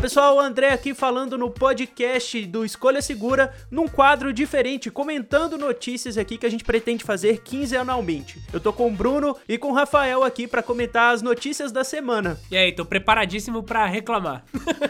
pessoal, o André aqui falando no podcast do Escolha Segura, num quadro diferente, comentando notícias aqui que a gente pretende fazer quinzenalmente. Eu tô com o Bruno e com o Rafael aqui para comentar as notícias da semana. E aí, tô preparadíssimo para reclamar.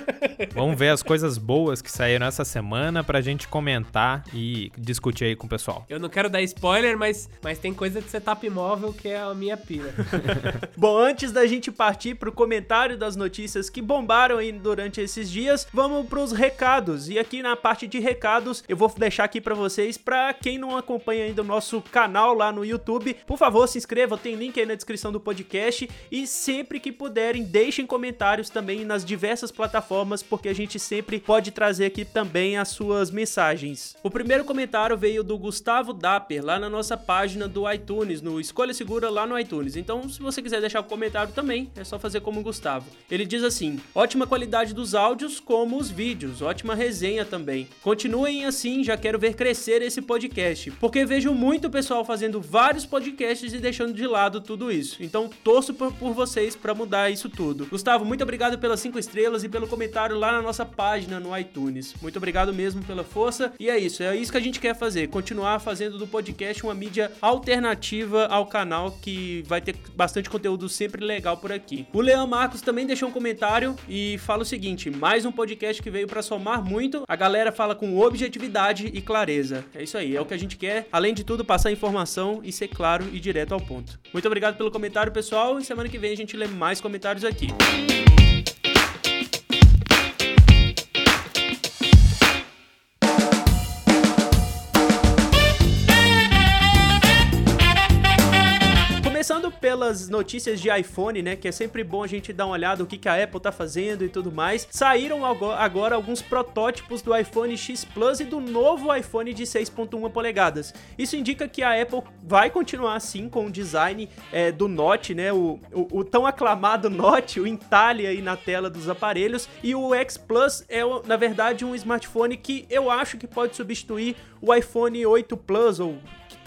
Vamos ver as coisas boas que saíram essa semana pra gente comentar e discutir aí com o pessoal. Eu não quero dar spoiler, mas, mas tem coisa de setup móvel que é a minha pira. Bom, antes da gente partir pro comentário das notícias que bombaram aí durante esses dias, vamos pros recados. E aqui na parte de recados, eu vou deixar aqui para vocês, para quem não acompanha ainda o nosso canal lá no YouTube, por favor, se inscreva, tem link aí na descrição do podcast e sempre que puderem, deixem comentários também nas diversas plataformas, porque a gente sempre pode trazer aqui também as suas mensagens. O primeiro comentário veio do Gustavo Dapper, lá na nossa página do iTunes, no Escolha Segura lá no iTunes. Então, se você quiser deixar um comentário também, é só fazer como o Gustavo. Ele diz assim: ótima qualidade dos áudios, como os vídeos, ótima resenha também. Continuem assim, já quero ver crescer esse podcast, porque vejo muito pessoal fazendo vários podcasts e deixando de lado tudo isso. Então, torço por, por vocês para mudar isso tudo. Gustavo, muito obrigado pelas cinco estrelas e pelo comentário lá na nossa página no iTunes. Muito obrigado mesmo pela força. E é isso, é isso que a gente quer fazer, continuar fazendo do podcast uma mídia alternativa ao canal que vai ter bastante conteúdo sempre legal por aqui. O Leão Marcos também deixou um comentário e fala o seguinte: mais um podcast que veio para somar muito. A galera fala com objetividade e clareza. É isso aí, é o que a gente quer. Além de tudo, passar informação e ser claro e direto ao ponto. Muito obrigado pelo comentário, pessoal. E semana que vem a gente lê mais comentários aqui. Começando pelas notícias de iPhone, né? Que é sempre bom a gente dar uma olhada no que, que a Apple tá fazendo e tudo mais. Saíram agora alguns protótipos do iPhone X Plus e do novo iPhone de 6.1 polegadas. Isso indica que a Apple vai continuar assim com o design é, do Note, né? O, o, o, tão aclamado Note, o entalhe aí na tela dos aparelhos. E o X Plus é, na verdade, um smartphone que eu acho que pode substituir o iPhone 8 Plus ou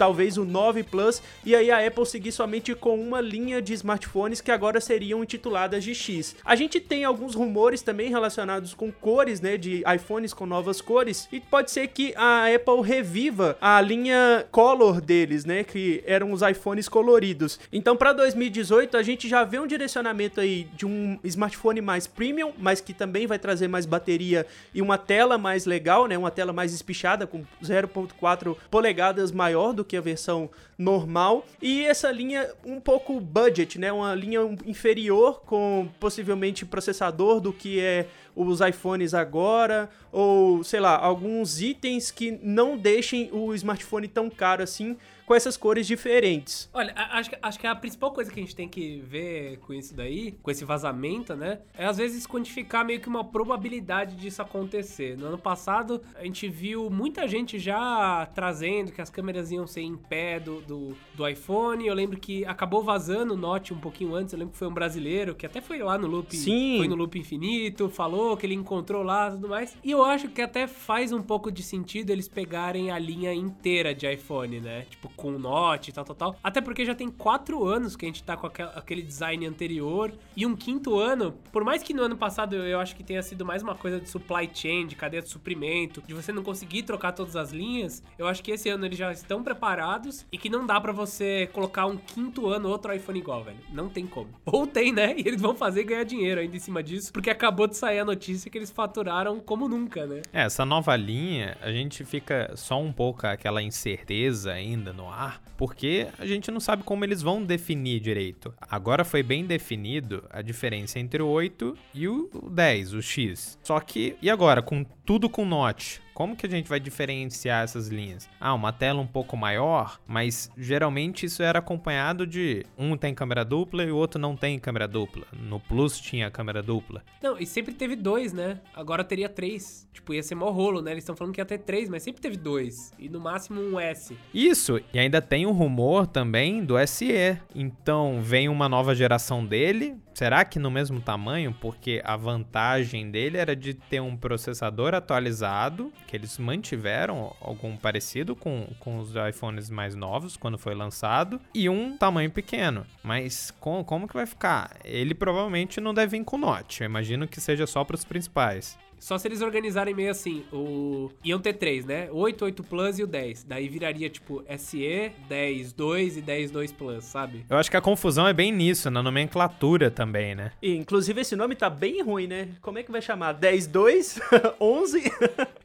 talvez o 9 Plus, e aí a Apple seguir somente com uma linha de smartphones que agora seriam intituladas de X. A gente tem alguns rumores também relacionados com cores, né, de iPhones com novas cores, e pode ser que a Apple reviva a linha Color deles, né, que eram os iPhones coloridos. Então, para 2018, a gente já vê um direcionamento aí de um smartphone mais premium, mas que também vai trazer mais bateria e uma tela mais legal, né, uma tela mais espichada com 0.4 polegadas maior do que a versão normal. E essa linha um pouco budget, né? Uma linha inferior com possivelmente processador do que é os iPhones agora, ou sei lá, alguns itens que não deixem o smartphone tão caro assim, com essas cores diferentes. Olha, acho, acho que a principal coisa que a gente tem que ver com isso daí, com esse vazamento, né, é às vezes quantificar meio que uma probabilidade disso acontecer. No ano passado, a gente viu muita gente já trazendo que as câmeras iam ser em pé do, do, do iPhone. Eu lembro que acabou vazando o Note um pouquinho antes. Eu lembro que foi um brasileiro que até foi lá no Loop, Sim. foi no Loop Infinito, falou que ele encontrou lá e tudo mais. E eu acho que até faz um pouco de sentido eles pegarem a linha inteira de iPhone, né? Tipo, com Note e tal, tal, tal. Até porque já tem quatro anos que a gente tá com aquele design anterior. E um quinto ano, por mais que no ano passado eu acho que tenha sido mais uma coisa de supply chain, de cadeia de suprimento, de você não conseguir trocar todas as linhas, eu acho que esse ano eles já estão preparados e que não dá para você colocar um quinto ano outro iPhone igual, velho. Não tem como. Ou tem, né? E eles vão fazer ganhar dinheiro ainda em cima disso, porque acabou de sair a notícia que eles faturaram como nunca, né? É, essa nova linha, a gente fica só um pouco aquela incerteza ainda no ar, porque a gente não sabe como eles vão definir direito. Agora foi bem definido a diferença entre o 8 e o 10, o X. Só que, e agora, com tudo com Note? Como que a gente vai diferenciar essas linhas? Ah, uma tela um pouco maior, mas geralmente isso era acompanhado de um tem câmera dupla e o outro não tem câmera dupla. No Plus tinha câmera dupla. Não, e sempre teve dois, né? Agora teria três. Tipo, ia ser mó rolo, né? Eles estão falando que ia ter três, mas sempre teve dois. E no máximo um S. Isso, e ainda tem um rumor também do SE. Então vem uma nova geração dele. Será que no mesmo tamanho? Porque a vantagem dele era de ter um processador atualizado, que eles mantiveram algum parecido com, com os iPhones mais novos quando foi lançado, e um tamanho pequeno. Mas com, como que vai ficar? Ele provavelmente não deve vir com Note. Eu imagino que seja só para os principais. Só se eles organizarem meio assim, o iam ter três, né? 8, 8 Plus e o 10. Daí viraria tipo SE, 10, 2 e 10, 2 Plus, sabe? Eu acho que a confusão é bem nisso, na nomenclatura também, né? E, inclusive esse nome tá bem ruim, né? Como é que vai chamar? 10, 2? 11?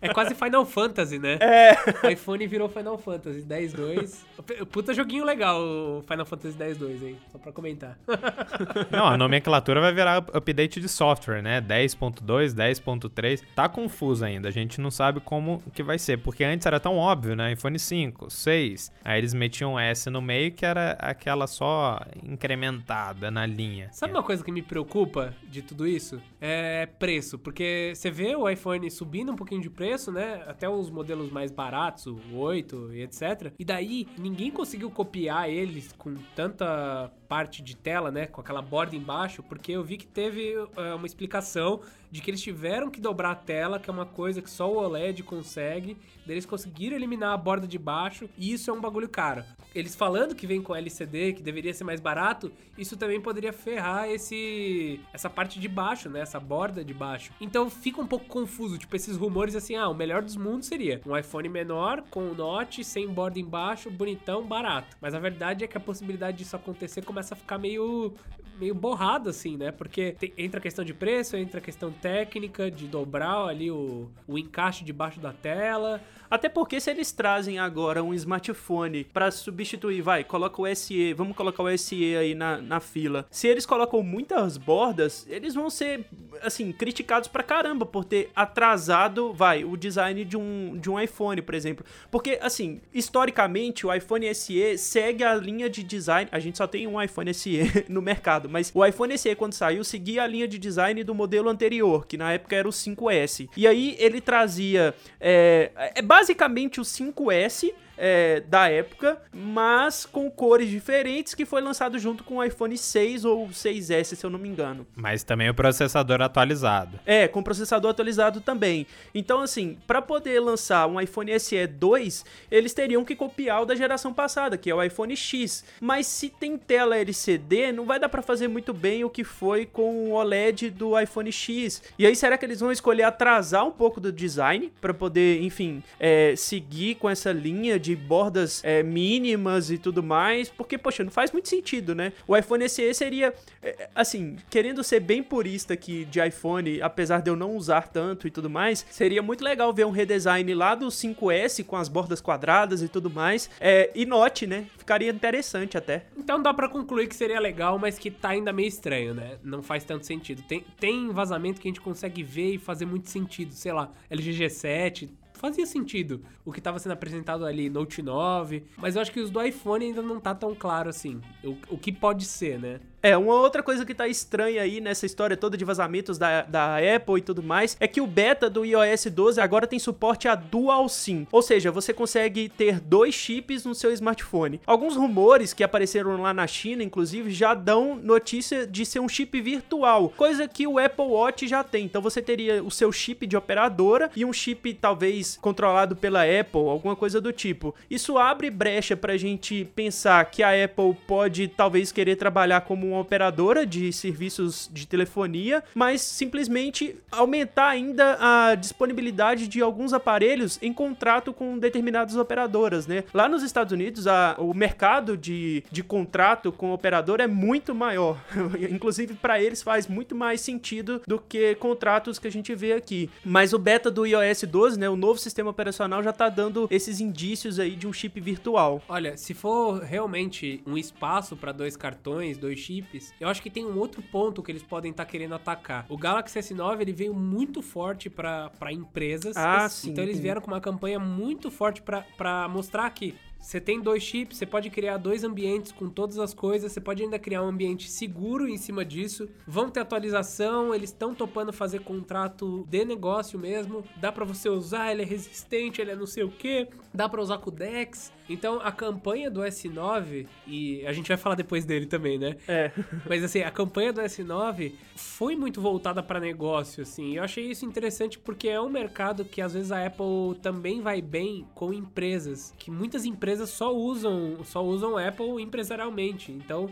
É quase Final Fantasy, né? É. iPhone virou Final Fantasy 10, 2. Puta joguinho legal o Final Fantasy 10, 2, hein? Só pra comentar. Não, a nomenclatura vai virar update de software, né? 10.2, 10.3. Tá confuso ainda, a gente não sabe como que vai ser, porque antes era tão óbvio, né? iPhone 5, 6, aí eles metiam um S no meio que era aquela só incrementada na linha. Sabe uma coisa que me preocupa de tudo isso? É preço, porque você vê o iPhone subindo um pouquinho de preço, né? Até os modelos mais baratos, o 8 e etc. E daí ninguém conseguiu copiar eles com tanta parte de tela, né, com aquela borda embaixo, porque eu vi que teve uh, uma explicação de que eles tiveram que dobrar a tela, que é uma coisa que só o OLED consegue. Eles conseguiram eliminar a borda de baixo e isso é um bagulho caro. Eles falando que vem com LCD, que deveria ser mais barato, isso também poderia ferrar esse essa parte de baixo, né, essa borda de baixo. Então fica um pouco confuso, tipo esses rumores assim, ah, o melhor dos mundos seria um iPhone menor com o Note sem borda embaixo, bonitão, barato. Mas a verdade é que a possibilidade disso acontecer começa a ficar meio meio borrado assim, né? Porque tem, entra a questão de preço, entra a questão técnica de dobrar ali o, o encaixe debaixo da tela. Até porque se eles trazem agora um smartphone para substituir, vai, coloca o SE, vamos colocar o SE aí na, na fila. Se eles colocam muitas bordas, eles vão ser, assim, criticados pra caramba por ter atrasado, vai, o design de um, de um iPhone, por exemplo. Porque, assim, historicamente, o iPhone SE segue a linha de design. A gente só tem um iPhone SE no mercado, mas o iPhone SE, quando saiu, seguia a linha de design do modelo anterior, que na época era o 5S. E aí ele trazia. É, é basicamente o 5S é, da época, mas com cores diferentes, que foi lançado junto com o iPhone 6 ou 6S, se eu não me engano. Mas também o processador atualizado. É, com processador atualizado também. Então, assim, para poder lançar um iPhone SE 2, eles teriam que copiar o da geração passada, que é o iPhone X. Mas se tem tela LCD, não vai dar para fazer muito bem o que foi com o OLED do iPhone X. E aí, será que eles vão escolher atrasar um pouco do design para poder, enfim, é, seguir com essa linha de de bordas é, mínimas e tudo mais, porque, poxa, não faz muito sentido, né? O iPhone SE seria, é, assim, querendo ser bem purista aqui de iPhone, apesar de eu não usar tanto e tudo mais, seria muito legal ver um redesign lá do 5S com as bordas quadradas e tudo mais, é, e Note, né? Ficaria interessante até. Então dá para concluir que seria legal, mas que tá ainda meio estranho, né? Não faz tanto sentido. Tem, tem vazamento que a gente consegue ver e fazer muito sentido, sei lá, LG G7, fazia sentido o que estava sendo apresentado ali, Note 9, mas eu acho que os do iPhone ainda não tá tão claro assim, o, o que pode ser, né? É, uma outra coisa que tá estranha aí nessa história toda de vazamentos da, da Apple e tudo mais é que o beta do iOS 12 agora tem suporte a Dual SIM, ou seja, você consegue ter dois chips no seu smartphone. Alguns rumores que apareceram lá na China, inclusive, já dão notícia de ser um chip virtual, coisa que o Apple Watch já tem. Então você teria o seu chip de operadora e um chip talvez controlado pela Apple, alguma coisa do tipo. Isso abre brecha pra gente pensar que a Apple pode talvez querer trabalhar como uma operadora de serviços de telefonia, mas simplesmente aumentar ainda a disponibilidade de alguns aparelhos em contrato com determinadas operadoras, né? Lá nos Estados Unidos, a, o mercado de, de contrato com operador é muito maior. Inclusive, para eles faz muito mais sentido do que contratos que a gente vê aqui. Mas o beta do iOS 12, né, o novo sistema operacional já tá dando esses indícios aí de um chip virtual. Olha, se for realmente um espaço para dois cartões, dois chips, chips, eu acho que tem um outro ponto que eles podem estar tá querendo atacar. O Galaxy S9 ele veio muito forte para empresas. Ah, sim. Então eles vieram com uma campanha muito forte para mostrar que Você tem dois chips, você pode criar dois ambientes com todas as coisas, você pode ainda criar um ambiente seguro em cima disso. Vão ter atualização, eles estão topando fazer contrato de negócio mesmo. Dá para você usar, ele é resistente, ele é não sei o que. Dá para usar com o Dex. Então a campanha do S9 e a gente vai falar depois dele também, né? É. Mas assim, a campanha do S9 foi muito voltada para negócio, assim. Eu achei isso interessante porque é um mercado que às vezes a Apple também vai bem com empresas, que muitas empresas só usam, só usam Apple empresarialmente. Então,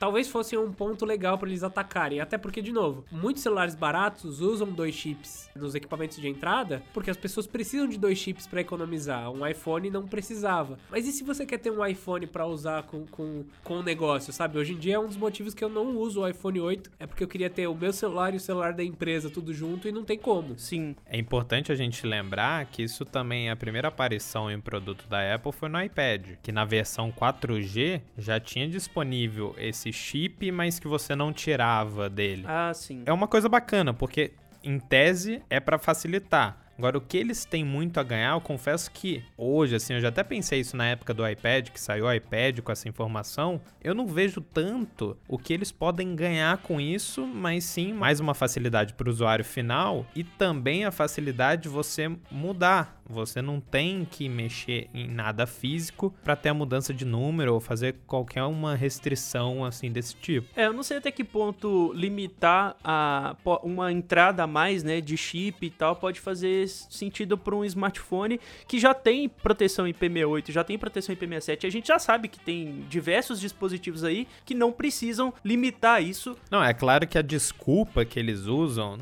talvez fosse um ponto legal para eles atacarem. Até porque, de novo, muitos celulares baratos usam dois chips nos equipamentos de entrada, porque as pessoas precisam de dois chips para economizar. Um iPhone não precisava. Mas e se você quer ter um iPhone para usar com, com, com o negócio, sabe? Hoje em dia é um dos motivos que eu não uso o iPhone 8, é porque eu queria ter o meu celular e o celular da empresa tudo junto e não tem como. Sim. É importante a gente lembrar que isso também, a primeira aparição em produto da Apple foi no iPad, que na versão 4G já tinha disponível esse chip, mas que você não tirava dele. Ah, sim. É uma coisa bacana, porque em tese é para facilitar. Agora, o que eles têm muito a ganhar, eu confesso que hoje, assim, eu já até pensei isso na época do iPad, que saiu o iPad com essa informação, eu não vejo tanto o que eles podem ganhar com isso, mas sim mais uma facilidade para o usuário final e também a facilidade de você mudar. Você não tem que mexer em nada físico para ter a mudança de número ou fazer qualquer uma restrição assim desse tipo. É, eu não sei até que ponto limitar a uma entrada a mais, né, de chip e tal pode fazer sentido para um smartphone que já tem proteção IP68, já tem proteção IP67. A gente já sabe que tem diversos dispositivos aí que não precisam limitar isso. Não, é claro que a desculpa que eles usam,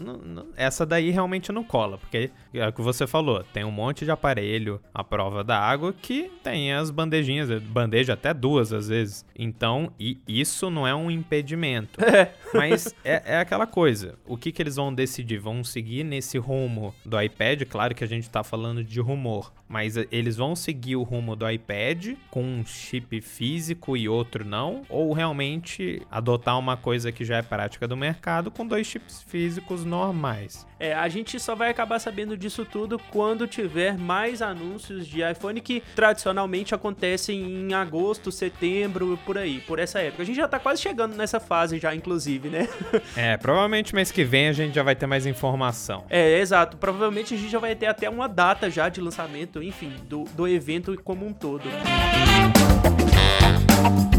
essa daí realmente não cola, porque é o que você falou, tem um monte de aparelho à prova da água que tem as bandejinhas, bandeja até duas às vezes. Então, e isso não é um impedimento. É. Mas é, é aquela coisa. O que, que eles vão decidir? Vão seguir nesse rumo do iPad? Claro que a gente tá falando de rumor. Mas eles vão seguir o rumo do iPad com um chip físico e outro não? Ou realmente adotar uma coisa que já é prática do mercado com dois chips físicos normais? É, a gente só vai acabar sabendo disso tudo quando tiver mais anúncios de iPhone que tradicionalmente acontecem em agosto, setembro, por aí, por essa época. A gente já tá quase chegando nessa fase já, inclusive, né? É, provavelmente mês que vem a gente já vai ter mais informação. É, exato. Provavelmente a gente já vai ter até uma data já de lançamento, enfim, do, do evento como um todo. É,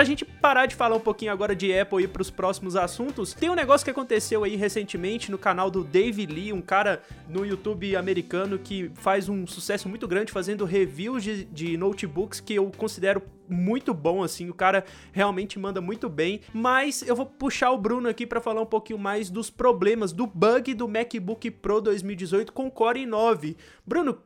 pra gente parar de falar um pouquinho agora de Apple e ir pros próximos assuntos, tem um negócio que aconteceu aí recentemente no canal do Dave Lee, um cara no YouTube americano que faz um sucesso muito grande fazendo reviews de, de notebooks que eu considero muito bom, assim, o cara realmente manda muito bem, mas eu vou puxar o Bruno aqui pra falar um pouquinho mais dos problemas, do bug do MacBook Pro 2018 com Core i9. Bruno,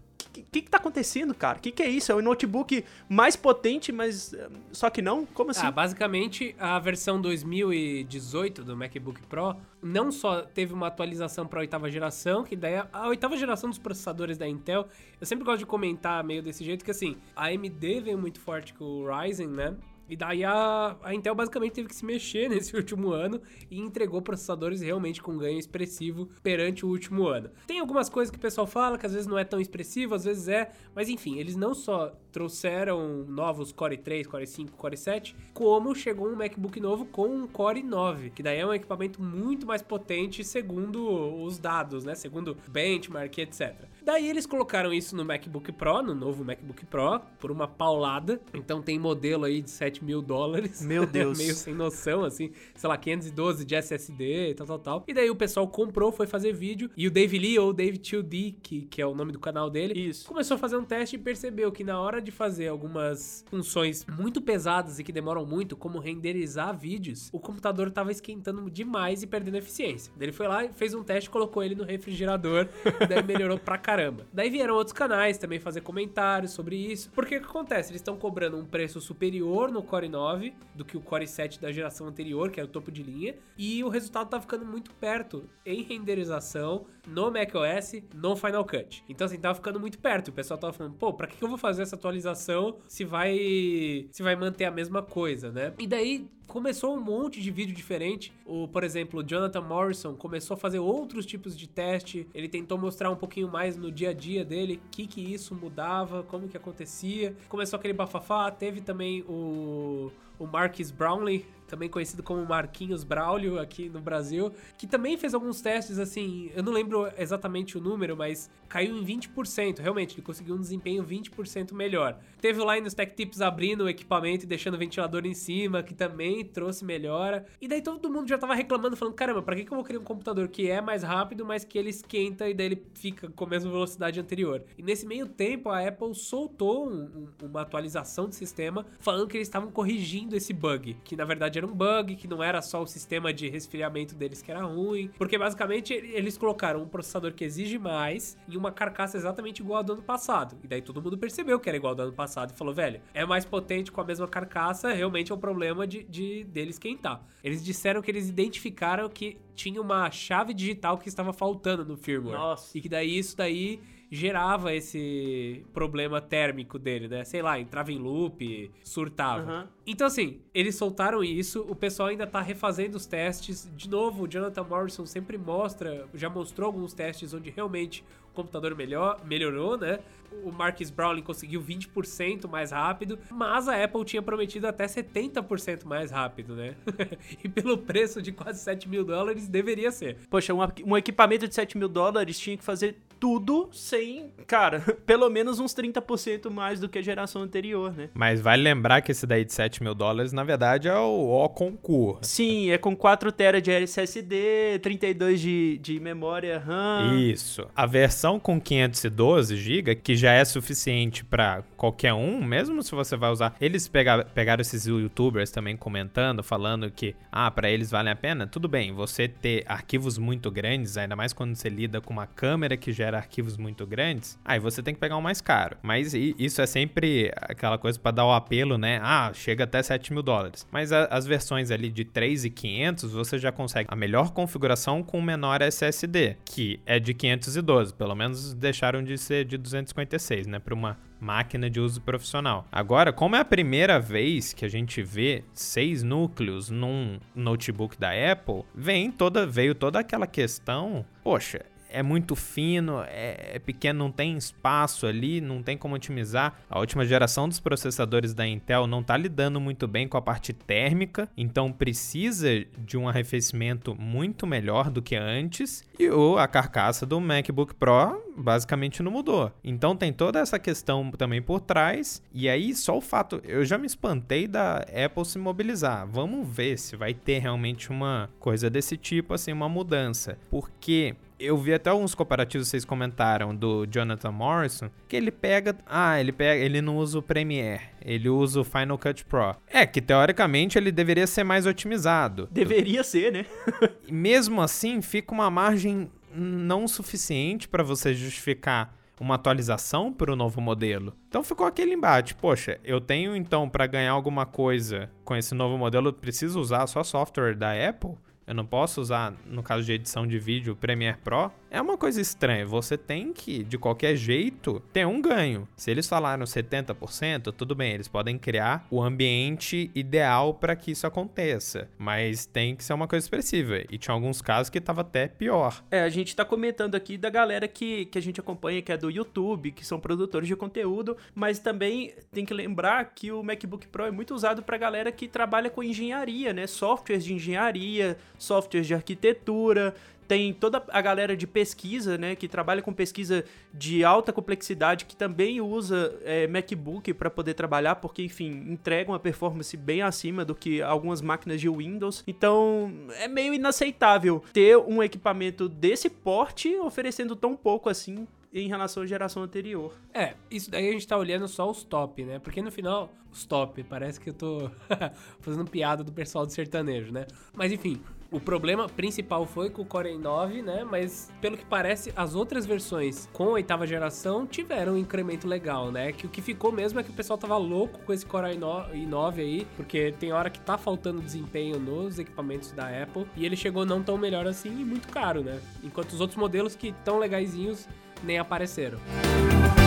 que, que, tá acontecendo, cara? O que, que é isso? É o notebook mais potente, mas eh, só que não? Como assim? Ah, basicamente, a versão 2018 do MacBook Pro não só teve uma atualização para a oitava geração, que daí a, a oitava geração dos processadores da Intel, eu sempre gosto de comentar meio desse jeito, que assim, a AMD veio muito forte com o Ryzen, né? E daí a, a Intel basicamente teve que se mexer nesse último ano e entregou processadores realmente com ganho expressivo perante o último ano. Tem algumas coisas que o pessoal fala que às vezes não é tão expressivo, às vezes é, mas enfim, eles não só trouxeram novos Core 3, Core 5, Core 7, como chegou um MacBook novo com um Core 9, que daí é um equipamento muito mais potente segundo os dados, né? Segundo benchmark, etc. Daí eles colocaram isso no MacBook Pro, no novo MacBook Pro, por uma paulada. Então tem modelo aí de 7 mil dólares. Meu Deus. Meio sem noção, assim, sei lá, 512 de SSD e tal, tal, tal. E daí o pessoal comprou, foi fazer vídeo. E o Dave Lee, ou Dave 2D, que, que é o nome do canal dele, Isso. começou a fazer um teste e percebeu que na hora de fazer algumas funções muito pesadas e que demoram muito, como renderizar vídeos, o computador tava esquentando demais e perdendo eficiência. Daí ele foi lá, fez um teste, colocou ele no refrigerador, e daí melhorou pra caramba. Daí vieram outros canais também fazer comentários sobre isso. Porque o que acontece? Eles estão cobrando um preço superior no Core 9 do que o Core 7 da geração anterior, que é o topo de linha, e o resultado tá ficando muito perto em renderização no macOS, no Final Cut. Então assim, tava ficando muito perto. O pessoal tava falando, pô, pra que eu vou fazer essa atualização? se vai se vai manter a mesma coisa, né? E daí começou um monte de vídeo diferente. O, por exemplo, Jonathan Morrison começou a fazer outros tipos de teste. Ele tentou mostrar um pouquinho mais no dia a dia dele o que que isso mudava, como que acontecia. Começou aquele bafafá. Teve também o o Marcus Brownlee, também conhecido como Marquinhos Braulio aqui no Brasil, que também fez alguns testes assim, eu não lembro exatamente o número, mas caiu em 20%, realmente, ele conseguiu um desempenho 20% melhor. Teve o Linus Tech Tips abrindo o equipamento e deixando o ventilador em cima, que também trouxe melhora. E daí todo mundo já tava reclamando, falando, caramba, pra que, que eu vou criar um computador que é mais rápido, mas que ele esquenta e daí ele fica com a mesma velocidade anterior? E nesse meio tempo, a Apple soltou um, um, uma atualização do sistema, falando que eles estavam corrigindo esse bug, que na verdade era um bug, que não era só o sistema de resfriamento deles que era ruim, porque basicamente eles colocaram um processador que exige mais em uma carcaça exatamente igual ao do ano passado. E daí todo mundo percebeu que era igual ao do ano passado e falou, velho, é mais potente com a mesma carcaça, realmente é um problema de, de dele esquentar. Eles disseram que eles identificaram que tinha uma chave digital que estava faltando no firmware. Nossa. E que daí isso daí gerava esse problema térmico dele, né? Sei lá, entrava em loop, surtava. Uhum. Então, assim, eles soltaram isso, o pessoal ainda tá refazendo os testes. De novo, o Jonathan Morrison sempre mostra, já mostrou alguns testes onde realmente o computador melhor, melhorou, né? O Marcus Brownlee conseguiu 20% mais rápido, mas a Apple tinha prometido até 70% mais rápido, né? e pelo preço de quase 7 mil dólares, deveria ser. Poxa, um, um equipamento de 7 mil dólares tinha que fazer tudo sem, cara, pelo menos uns 30% mais do que a geração anterior, né? Mas vale lembrar que esse daí de 7 mil dólares, na verdade, é o O concurso. Sim, é com 4 TB de SSD, 32 de, de memória RAM. Isso. A versão com 512 GB, que já é suficiente para qualquer um, mesmo se você vai usar. Eles pegaram, pegaram esses youtubers também comentando, falando que, ah, para eles vale a pena. Tudo bem, você ter arquivos muito grandes, ainda mais quando você lida com uma câmera que gera arquivos muito grandes, aí você tem que pegar um mais caro. Mas isso é sempre aquela coisa para dar o apelo, né? Ah, chega até 7 mil dólares. Mas a, as versões ali de 3,500 você já consegue a melhor configuração com menor SSD, que é de 512. Pelo menos deixaram de ser de 256, né? Para uma máquina de uso profissional. Agora, como é a primeira vez que a gente vê seis núcleos num notebook da Apple, vem toda veio toda aquela questão. Poxa, é muito fino, é, é, pequeno, não tem espaço ali, não tem como otimizar. A última geração dos processadores da Intel não está lidando muito bem com a parte térmica, então precisa de um arrefecimento muito melhor do que antes. E o, a carcaça do MacBook Pro basicamente não mudou. Então tem toda essa questão também por trás. E aí, só o fato, eu já me espantei da Apple se mobilizar. Vamos ver se vai ter realmente uma coisa desse tipo, assim, uma mudança. Porque eu vi até alguns comparativos vocês comentaram do Jonathan Morrison, que ele pega, ah, ele pega, ele não usa o Premiere, ele usa o Final Cut Pro. É que teoricamente ele deveria ser mais otimizado. Deveria ser, né? Mesmo assim, fica uma margem não suficiente para você justificar uma atualização para o novo modelo. Então ficou aquele embate. Poxa, eu tenho então para ganhar alguma coisa com esse novo modelo, eu preciso usar só software da Apple? Eu não posso usar, no caso de edição de vídeo, Premiere Pro. É uma coisa estranha. Você tem que, de qualquer jeito, ter um ganho. Se eles falaram 70%, tudo bem, eles podem criar o ambiente ideal para que isso aconteça. Mas tem que ser uma coisa expressiva. E tinha alguns casos que estava até pior. É, a gente tá comentando aqui da galera que, que a gente acompanha, que é do YouTube, que são produtores de conteúdo. Mas também tem que lembrar que o MacBook Pro é muito usado para galera que trabalha com engenharia, né? Softwares de engenharia softwares de arquitetura, tem toda a galera de pesquisa, né, que trabalha com pesquisa de alta complexidade, que também usa é, MacBook para poder trabalhar, porque, enfim, entrega uma performance bem acima do que algumas máquinas de Windows. Então, é meio inaceitável ter um equipamento desse porte oferecendo tão pouco assim em relação à geração anterior. É, isso daí a gente tá olhando só os top, né? Porque no final, os top, parece que eu tô fazendo piada do pessoal do sertanejo, né? Mas enfim, o problema principal foi com o Core i9, né? Mas pelo que parece, as outras versões com a oitava geração tiveram um incremento legal, né? Que o que ficou mesmo é que o pessoal tava louco com esse Core i9 aí, porque tem hora que tá faltando desempenho nos equipamentos da Apple e ele chegou não tão melhor assim e muito caro, né? Enquanto os outros modelos que tão legaisinhos nem apareceram. Música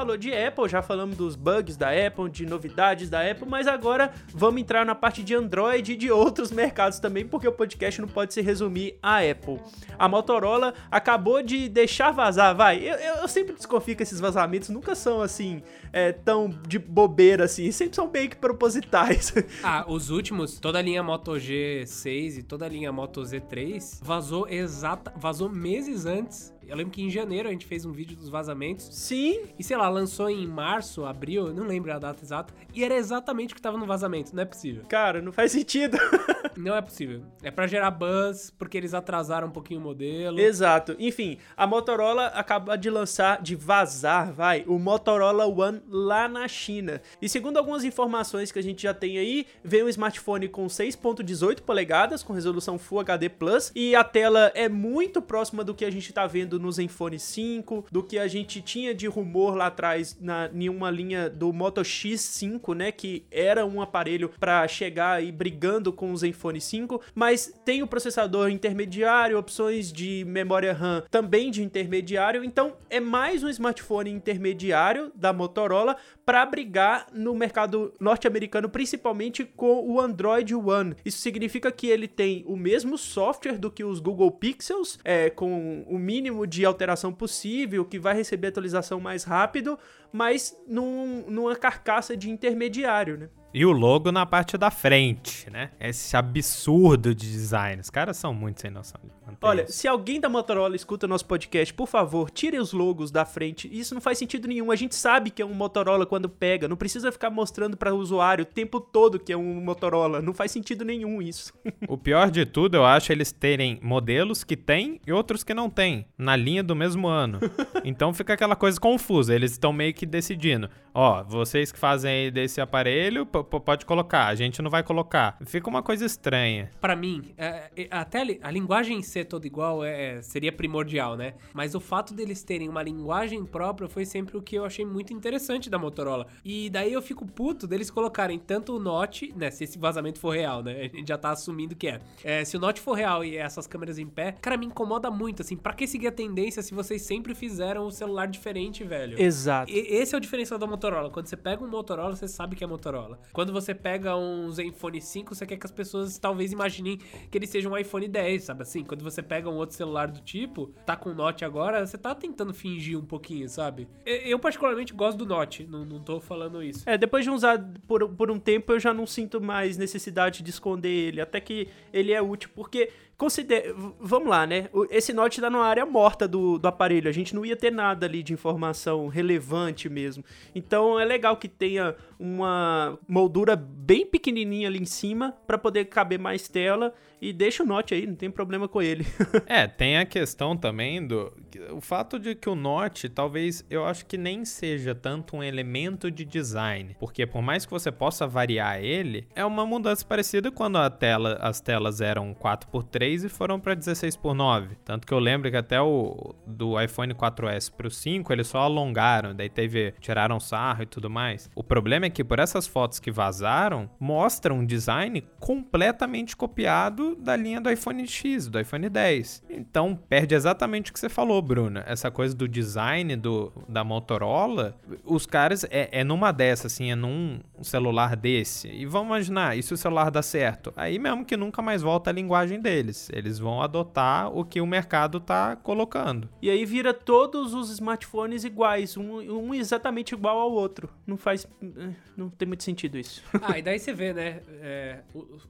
falou de Apple, já falamos dos bugs da Apple, de novidades da Apple, mas agora vamos entrar na parte de Android e de outros mercados também, porque o podcast não pode se resumir a Apple. A Motorola acabou de deixar vazar, vai. Eu, eu sempre desconfio que esses vazamentos nunca são assim, é, tão de bobeira assim, sempre são meio que propositais. Ah, os últimos, toda a linha Moto G6 e toda a linha Moto Z3 vazou exata, vazou meses antes eu lembro que em janeiro a gente fez um vídeo dos vazamentos. Sim. E sei lá, lançou em março, abril, não lembro a data exata. E era exatamente o que tava no vazamento. Não é possível. Cara, não faz sentido. não é possível. É para gerar buzz, porque eles atrasaram um pouquinho o modelo. Exato. Enfim, a Motorola acaba de lançar, de vazar, vai, o Motorola One lá na China. E segundo algumas informações que a gente já tem aí, veio um smartphone com 6.18 polegadas, com resolução Full HD Plus, e a tela é muito próxima do que a gente tá vendo no Zenfone 5, do que a gente tinha de rumor lá atrás na, em uma linha do Moto X5, né, que era um aparelho para chegar aí brigando com o Zenfone 5, mas tem o processador intermediário, opções de memória RAM também de intermediário, então é mais um smartphone intermediário da Motorola para brigar no mercado norte-americano, principalmente com o Android One. Isso significa que ele tem o mesmo software do que os Google Pixels, é, com o mínimo de alteração possível, que vai receber atualização mais rápido, mas num, numa carcaça de intermediário, né? E o logo na parte da frente, né? Esse absurdo de design. Os caras são muito sem noção. Olha, isso. se alguém da Motorola escuta nosso podcast, por favor, tire os logos da frente. Isso não faz sentido nenhum. A gente sabe que é um Motorola quando pega. Não precisa ficar mostrando para o usuário o tempo todo que é um Motorola. Não faz sentido nenhum isso. o pior de tudo, eu acho eles terem modelos que tem e outros que não tem na linha do mesmo ano. então fica aquela coisa confusa. Eles estão meio que decidindo. Ó, vocês que fazem aí desse aparelho, pode colocar. A gente não vai colocar. Fica uma coisa estranha. Para mim, é, é, até a linguagem ser toda igual é, seria primordial, né? Mas o fato deles terem uma linguagem própria foi sempre o que eu achei muito interessante da Motorola. E daí eu fico puto deles colocarem tanto o Note, né? Se esse vazamento for real, né? A gente já tá assumindo que é. é se o Note for real e essas câmeras em pé, cara, me incomoda muito, assim. Pra que seguir a tendência se vocês sempre fizeram um celular diferente, velho? Exato. E, esse é o diferencial da Motorola. Quando você pega um Motorola, você sabe que é Motorola. Quando você pega um Zenfone 5, você quer que as pessoas talvez imaginem que ele seja um iPhone 10, sabe assim? Quando você pega um outro celular do tipo, tá com o Note agora, você tá tentando fingir um pouquinho, sabe? Eu, particularmente gosto do Note, não, não tô falando isso. É, depois de usar por, por um tempo, eu já não sinto mais necessidade de esconder ele, até que ele é útil, porque considera, vamos lá, né? Esse Note tá numa área morta do, do aparelho. A gente não ia ter nada ali de informação relevante mesmo. Então é legal que tenha uma moldura bem pequenininha ali em cima para poder caber mais tela e deixa o Note aí, não tem problema com ele. é, tem a questão também do o fato de que o Note talvez eu acho que nem seja tanto um elemento de design, porque por mais que você possa variar ele, é uma mudança parecida quando a tela, as telas eram 4x3 e foram para 16x9. Tanto que eu lembro que até o do iPhone 4S pro 5 eles só alongaram, daí teve tiraram sarro e tudo mais. O problema é que por essas fotos que vazaram, mostram um design completamente copiado da linha do iPhone X, do iPhone 10. Então perde exatamente o que você falou, Bruno. Essa coisa do design do, da Motorola, os caras é, é numa dessa, assim, é num celular desse. E vamos imaginar, e se o celular dá certo? Aí mesmo que nunca mais volta a linguagem deles. Eles vão adotar o que o mercado tá colocando. E aí vira todos os smartphones iguais, um, um exatamente igual ao outro. Não faz. Eh, não tem muito sentido isso. ah, e daí você vê, né? É,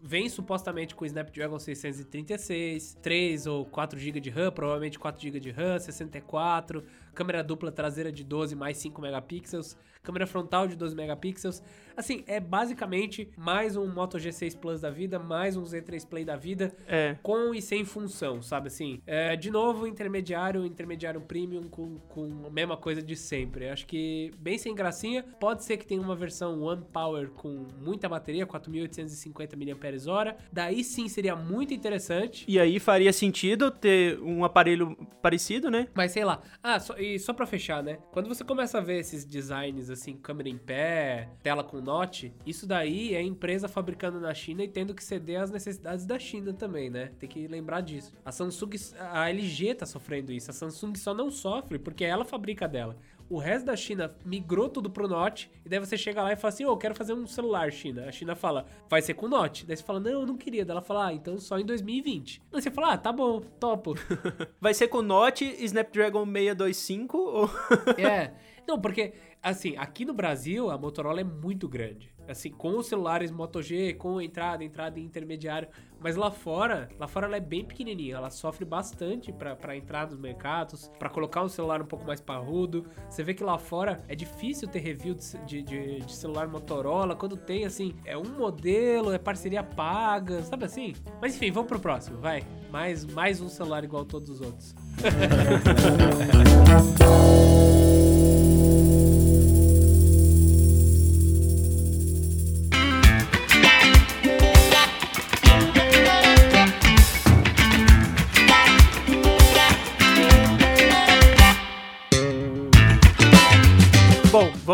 vem supostamente com o Snapdragon Snapdragon 636, 3 ou 4 GB de RAM, provavelmente 4 GB de RAM, 64, câmera dupla traseira de 12 mais 5 megapixels, câmera frontal de 12 megapixels. Assim, é basicamente mais um Moto G6 Plus da vida, mais um Z3 Play da vida, é. com e sem função, sabe assim? É, de novo, intermediário, intermediário premium com, com a mesma coisa de sempre. Acho que bem sem gracinha. Pode ser que tenha uma versão One Power com muita bateria, 4.850 mAh. Daí sim seria muito interessante. E aí faria sentido ter um aparelho parecido, né? Mas sei lá. Ah, só, e só pra fechar, né? Quando você começa a ver esses designs assim, câmera em pé, tela com Note, isso daí é empresa fabricando na China e tendo que ceder às necessidades da China também, né? Tem que lembrar disso. A Samsung, a LG tá sofrendo isso. A Samsung só não sofre porque ela fabrica dela. o resto da China migrou tudo pro Note, e daí você chega lá e fala assim, ô, oh, eu quero fazer um celular, China. A China fala, vai ser com Note. Daí você fala, não, eu não queria. Daí ela fala, ah, então só em 2020. Daí você fala, ah, tá bom, topo. vai ser com Note Snapdragon 625 ou... é, não, porque, assim, aqui no Brasil a Motorola é muito grande assim, com os celulares Moto G, com entrada, entrada e intermediário. Mas lá fora, lá fora ela é bem pequenininha, ela sofre bastante para entrar nos mercados, para colocar um celular um pouco mais parrudo. Você vê que lá fora é difícil ter review de, de, de celular Motorola, quando tem, assim, é um modelo, é parceria paga, sabe assim? Mas enfim, vamos pro próximo, vai. Mais, mais um celular igual a todos os outros.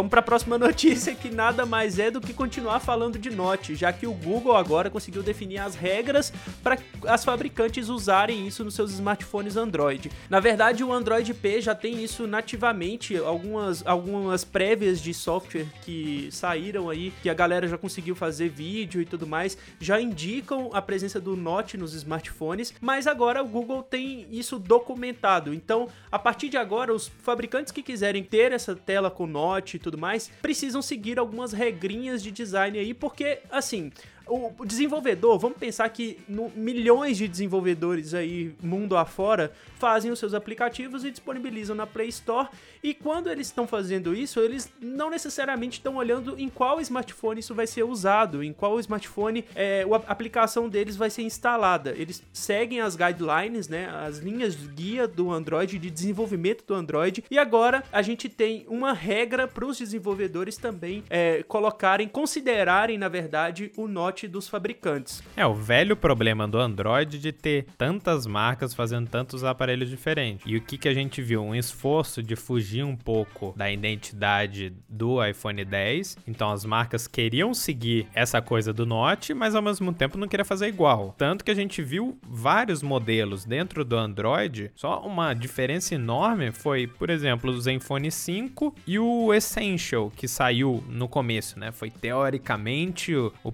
Vamos para a próxima notícia que nada mais é do que continuar falando de Note, já que o Google agora conseguiu definir as regras para as fabricantes usarem isso nos seus smartphones Android. Na verdade, o Android P já tem isso nativamente, algumas, algumas prévias de software que saíram aí, que a galera já conseguiu fazer vídeo e tudo mais, já indicam a presença do Note nos smartphones, mas agora o Google tem isso documentado. Então, a partir de agora, os fabricantes que quiserem ter essa tela com Note tudo mais, precisam seguir algumas regrinhas de design aí, porque, assim, o desenvolvedor, vamos pensar que no, milhões de desenvolvedores aí, mundo afora, fazem os seus aplicativos e disponibilizam na Play Store. E quando eles estão fazendo isso, eles não necessariamente estão olhando em qual smartphone isso vai ser usado, em qual smartphone é, a aplicação deles vai ser instalada. Eles seguem as guidelines, né, as linhas guia do Android, de desenvolvimento do Android. E agora a gente tem uma regra para os desenvolvedores também é, colocarem, considerarem, na verdade, o Note dos fabricantes. É o velho problema do Android de ter tantas marcas fazendo tantos aparelhos diferentes. E o que, que a gente viu? Um esforço de fugir um pouco da identidade do iPhone 10. Então as marcas queriam seguir essa coisa do Note, mas ao mesmo tempo não queria fazer igual. Tanto que a gente viu vários modelos dentro do Android. Só uma diferença enorme foi, por exemplo, o Zenfone 5 e o Essential, que saiu no começo, né? Foi teoricamente o, o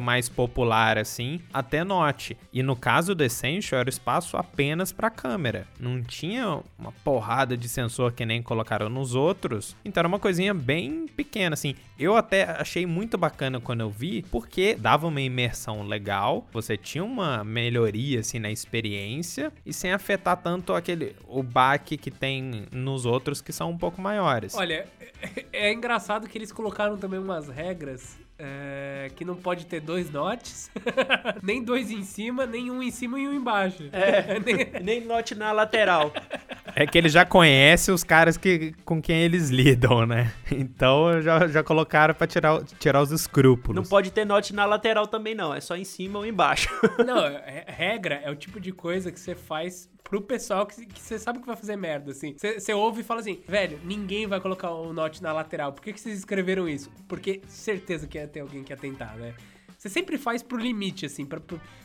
mais popular assim, até Note. E no caso do Essential era espaço apenas para câmera. Não tinha uma porrada de sensor que nem colocaram nos outros. Então era uma coisinha bem pequena assim. Eu até achei muito bacana quando eu vi, porque dava uma imersão legal, você tinha uma melhoria assim na experiência e sem afetar tanto aquele o baque que tem nos outros que são um pouco maiores. Olha, é, é engraçado que eles colocaram também umas regras é, que não pode ter dois notes, nem dois em cima, nem um em cima e um embaixo. É, nem... nem note na lateral. É que ele já conhece os caras que, com quem eles lidam, né? Então já, já colocaram pra tirar, tirar os escrúpulos. Não pode ter note na lateral também, não. É só em cima ou embaixo. Não, é, regra é o tipo de coisa que você faz pro pessoal que, você sabe que vai fazer merda, assim. Você ouve e fala assim, velho, ninguém vai colocar o um note na lateral. Por que, que vocês escreveram isso? Porque certeza que ia ter alguém que ia tentar, né? Você sempre faz pro limite, assim, pra,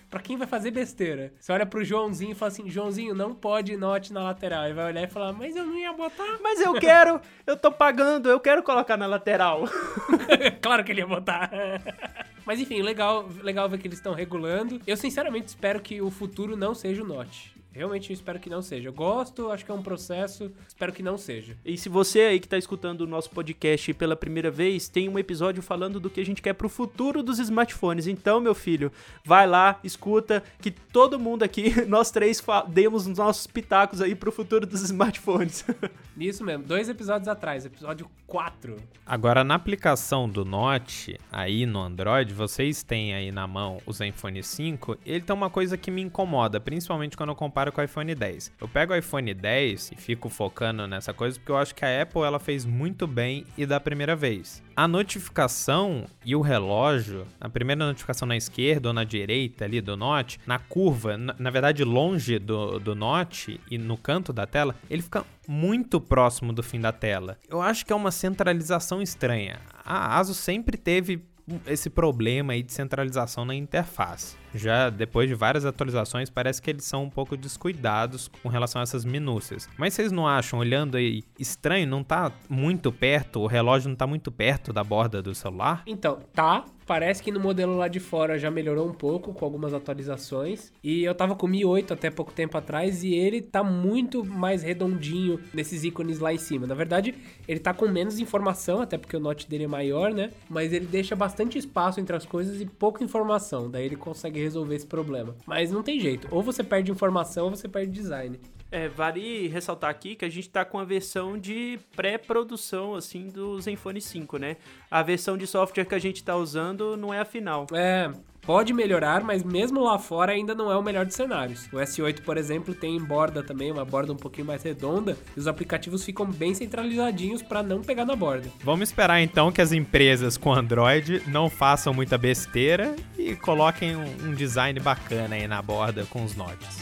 pra quem vai fazer besteira. Você olha pro Joãozinho e fala assim: Joãozinho, não pode note na lateral. Ele vai olhar e falar: Mas eu não ia botar. Mas eu quero, eu tô pagando, eu quero colocar na lateral. claro que ele ia botar. Mas enfim, legal, legal ver que eles estão regulando. Eu sinceramente espero que o futuro não seja o Note. Realmente espero que não seja. Eu gosto, acho que é um processo, espero que não seja. E se você aí que tá escutando o nosso podcast pela primeira vez, tem um episódio falando do que a gente quer pro futuro dos smartphones. Então, meu filho, vai lá, escuta, que todo mundo aqui, nós três, demos os nossos pitacos aí pro futuro dos smartphones. Isso mesmo, dois episódios atrás, episódio 4. Agora, na aplicação do Note, aí no Android, vocês têm aí na mão o Zenfone 5, ele tem uma coisa que me incomoda, principalmente quando eu comparo com o iPhone 10. Eu pego o iPhone 10 e fico focando nessa coisa porque eu acho que a Apple ela fez muito bem e da primeira vez. A notificação e o relógio, a primeira notificação na esquerda ou na direita ali do Note, na curva, na, na verdade longe do, do Note e no canto da tela, ele fica muito próximo do fim da tela. Eu acho que é uma centralização estranha. A ASUS sempre teve esse problema aí de centralização na interface. Já depois de várias atualizações, parece que eles são um pouco descuidados com relação a essas minúcias. Mas vocês não acham, olhando aí, estranho? Não tá muito perto, o relógio não tá muito perto da borda do celular? Então, tá. Parece que no modelo lá de fora já melhorou um pouco com algumas atualizações. E eu tava com o Mi 8 até pouco tempo atrás e ele tá muito mais redondinho nesses ícones lá em cima. Na verdade, ele tá com menos informação, até porque o Note dele é maior, né? Mas ele deixa bastante espaço entre as coisas e pouca informação. Daí ele consegue resolver esse problema. Mas não tem jeito. Ou você perde informação ou você perde design. É, vale ressaltar aqui que a gente tá com a versão de pré-produção, assim, do Zenfone 5, né? A versão de software que a gente tá usando não é a final. É, pode melhorar, mas mesmo lá fora ainda não é o melhor dos cenários. O S8, por exemplo, tem borda também, uma borda um pouquinho mais redonda, e os aplicativos ficam bem centralizadinhos para não pegar na borda. Vamos esperar então que as empresas com Android não façam muita besteira e coloquem um, design bacana aí na borda com os notes.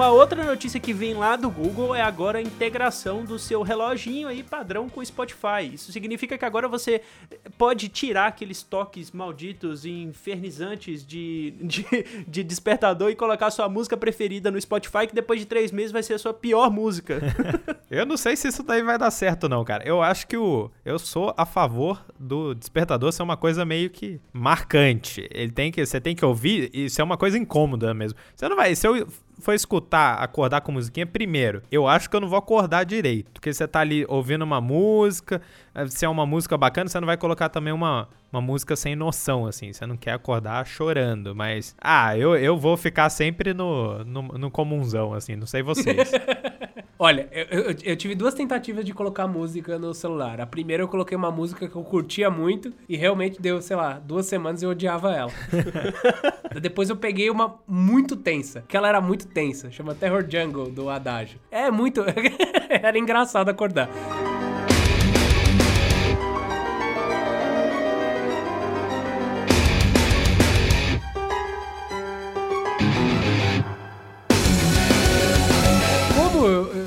Uma outra notícia que vem lá do Google é agora a integração do seu reloginho aí padrão com o Spotify. Isso significa que agora você pode tirar aqueles toques malditos e infernizantes de, de, de despertador e colocar sua música preferida no Spotify, que depois de três meses vai ser a sua pior música. Eu não sei se isso daí vai dar certo, não, cara. Eu acho que o. Eu sou a favor do despertador ser uma coisa meio que marcante. Ele tem que. Você tem que ouvir. Isso é uma coisa incômoda mesmo. Você não vai. Se eu for escutar, acordar com musiquinha, primeiro, eu acho que eu não vou acordar direito. Porque você tá ali ouvindo uma música, eh, se é uma música bacana, você não vai colocar também uma, uma música sem noção, assim. Você não quer acordar chorando, mas. Ah, eu, eu vou ficar sempre no, no, no comunzão, assim, não sei vocês. Olha, eu, eu, eu tive duas tentativas de colocar música no celular. A primeira eu coloquei uma música que eu curtia muito e realmente deu, sei lá, duas semanas e eu odiava ela. Depois eu peguei uma muito tensa, que ela era muito tensa, chama Terror Jungle do Adagio. É muito. era engraçado acordar.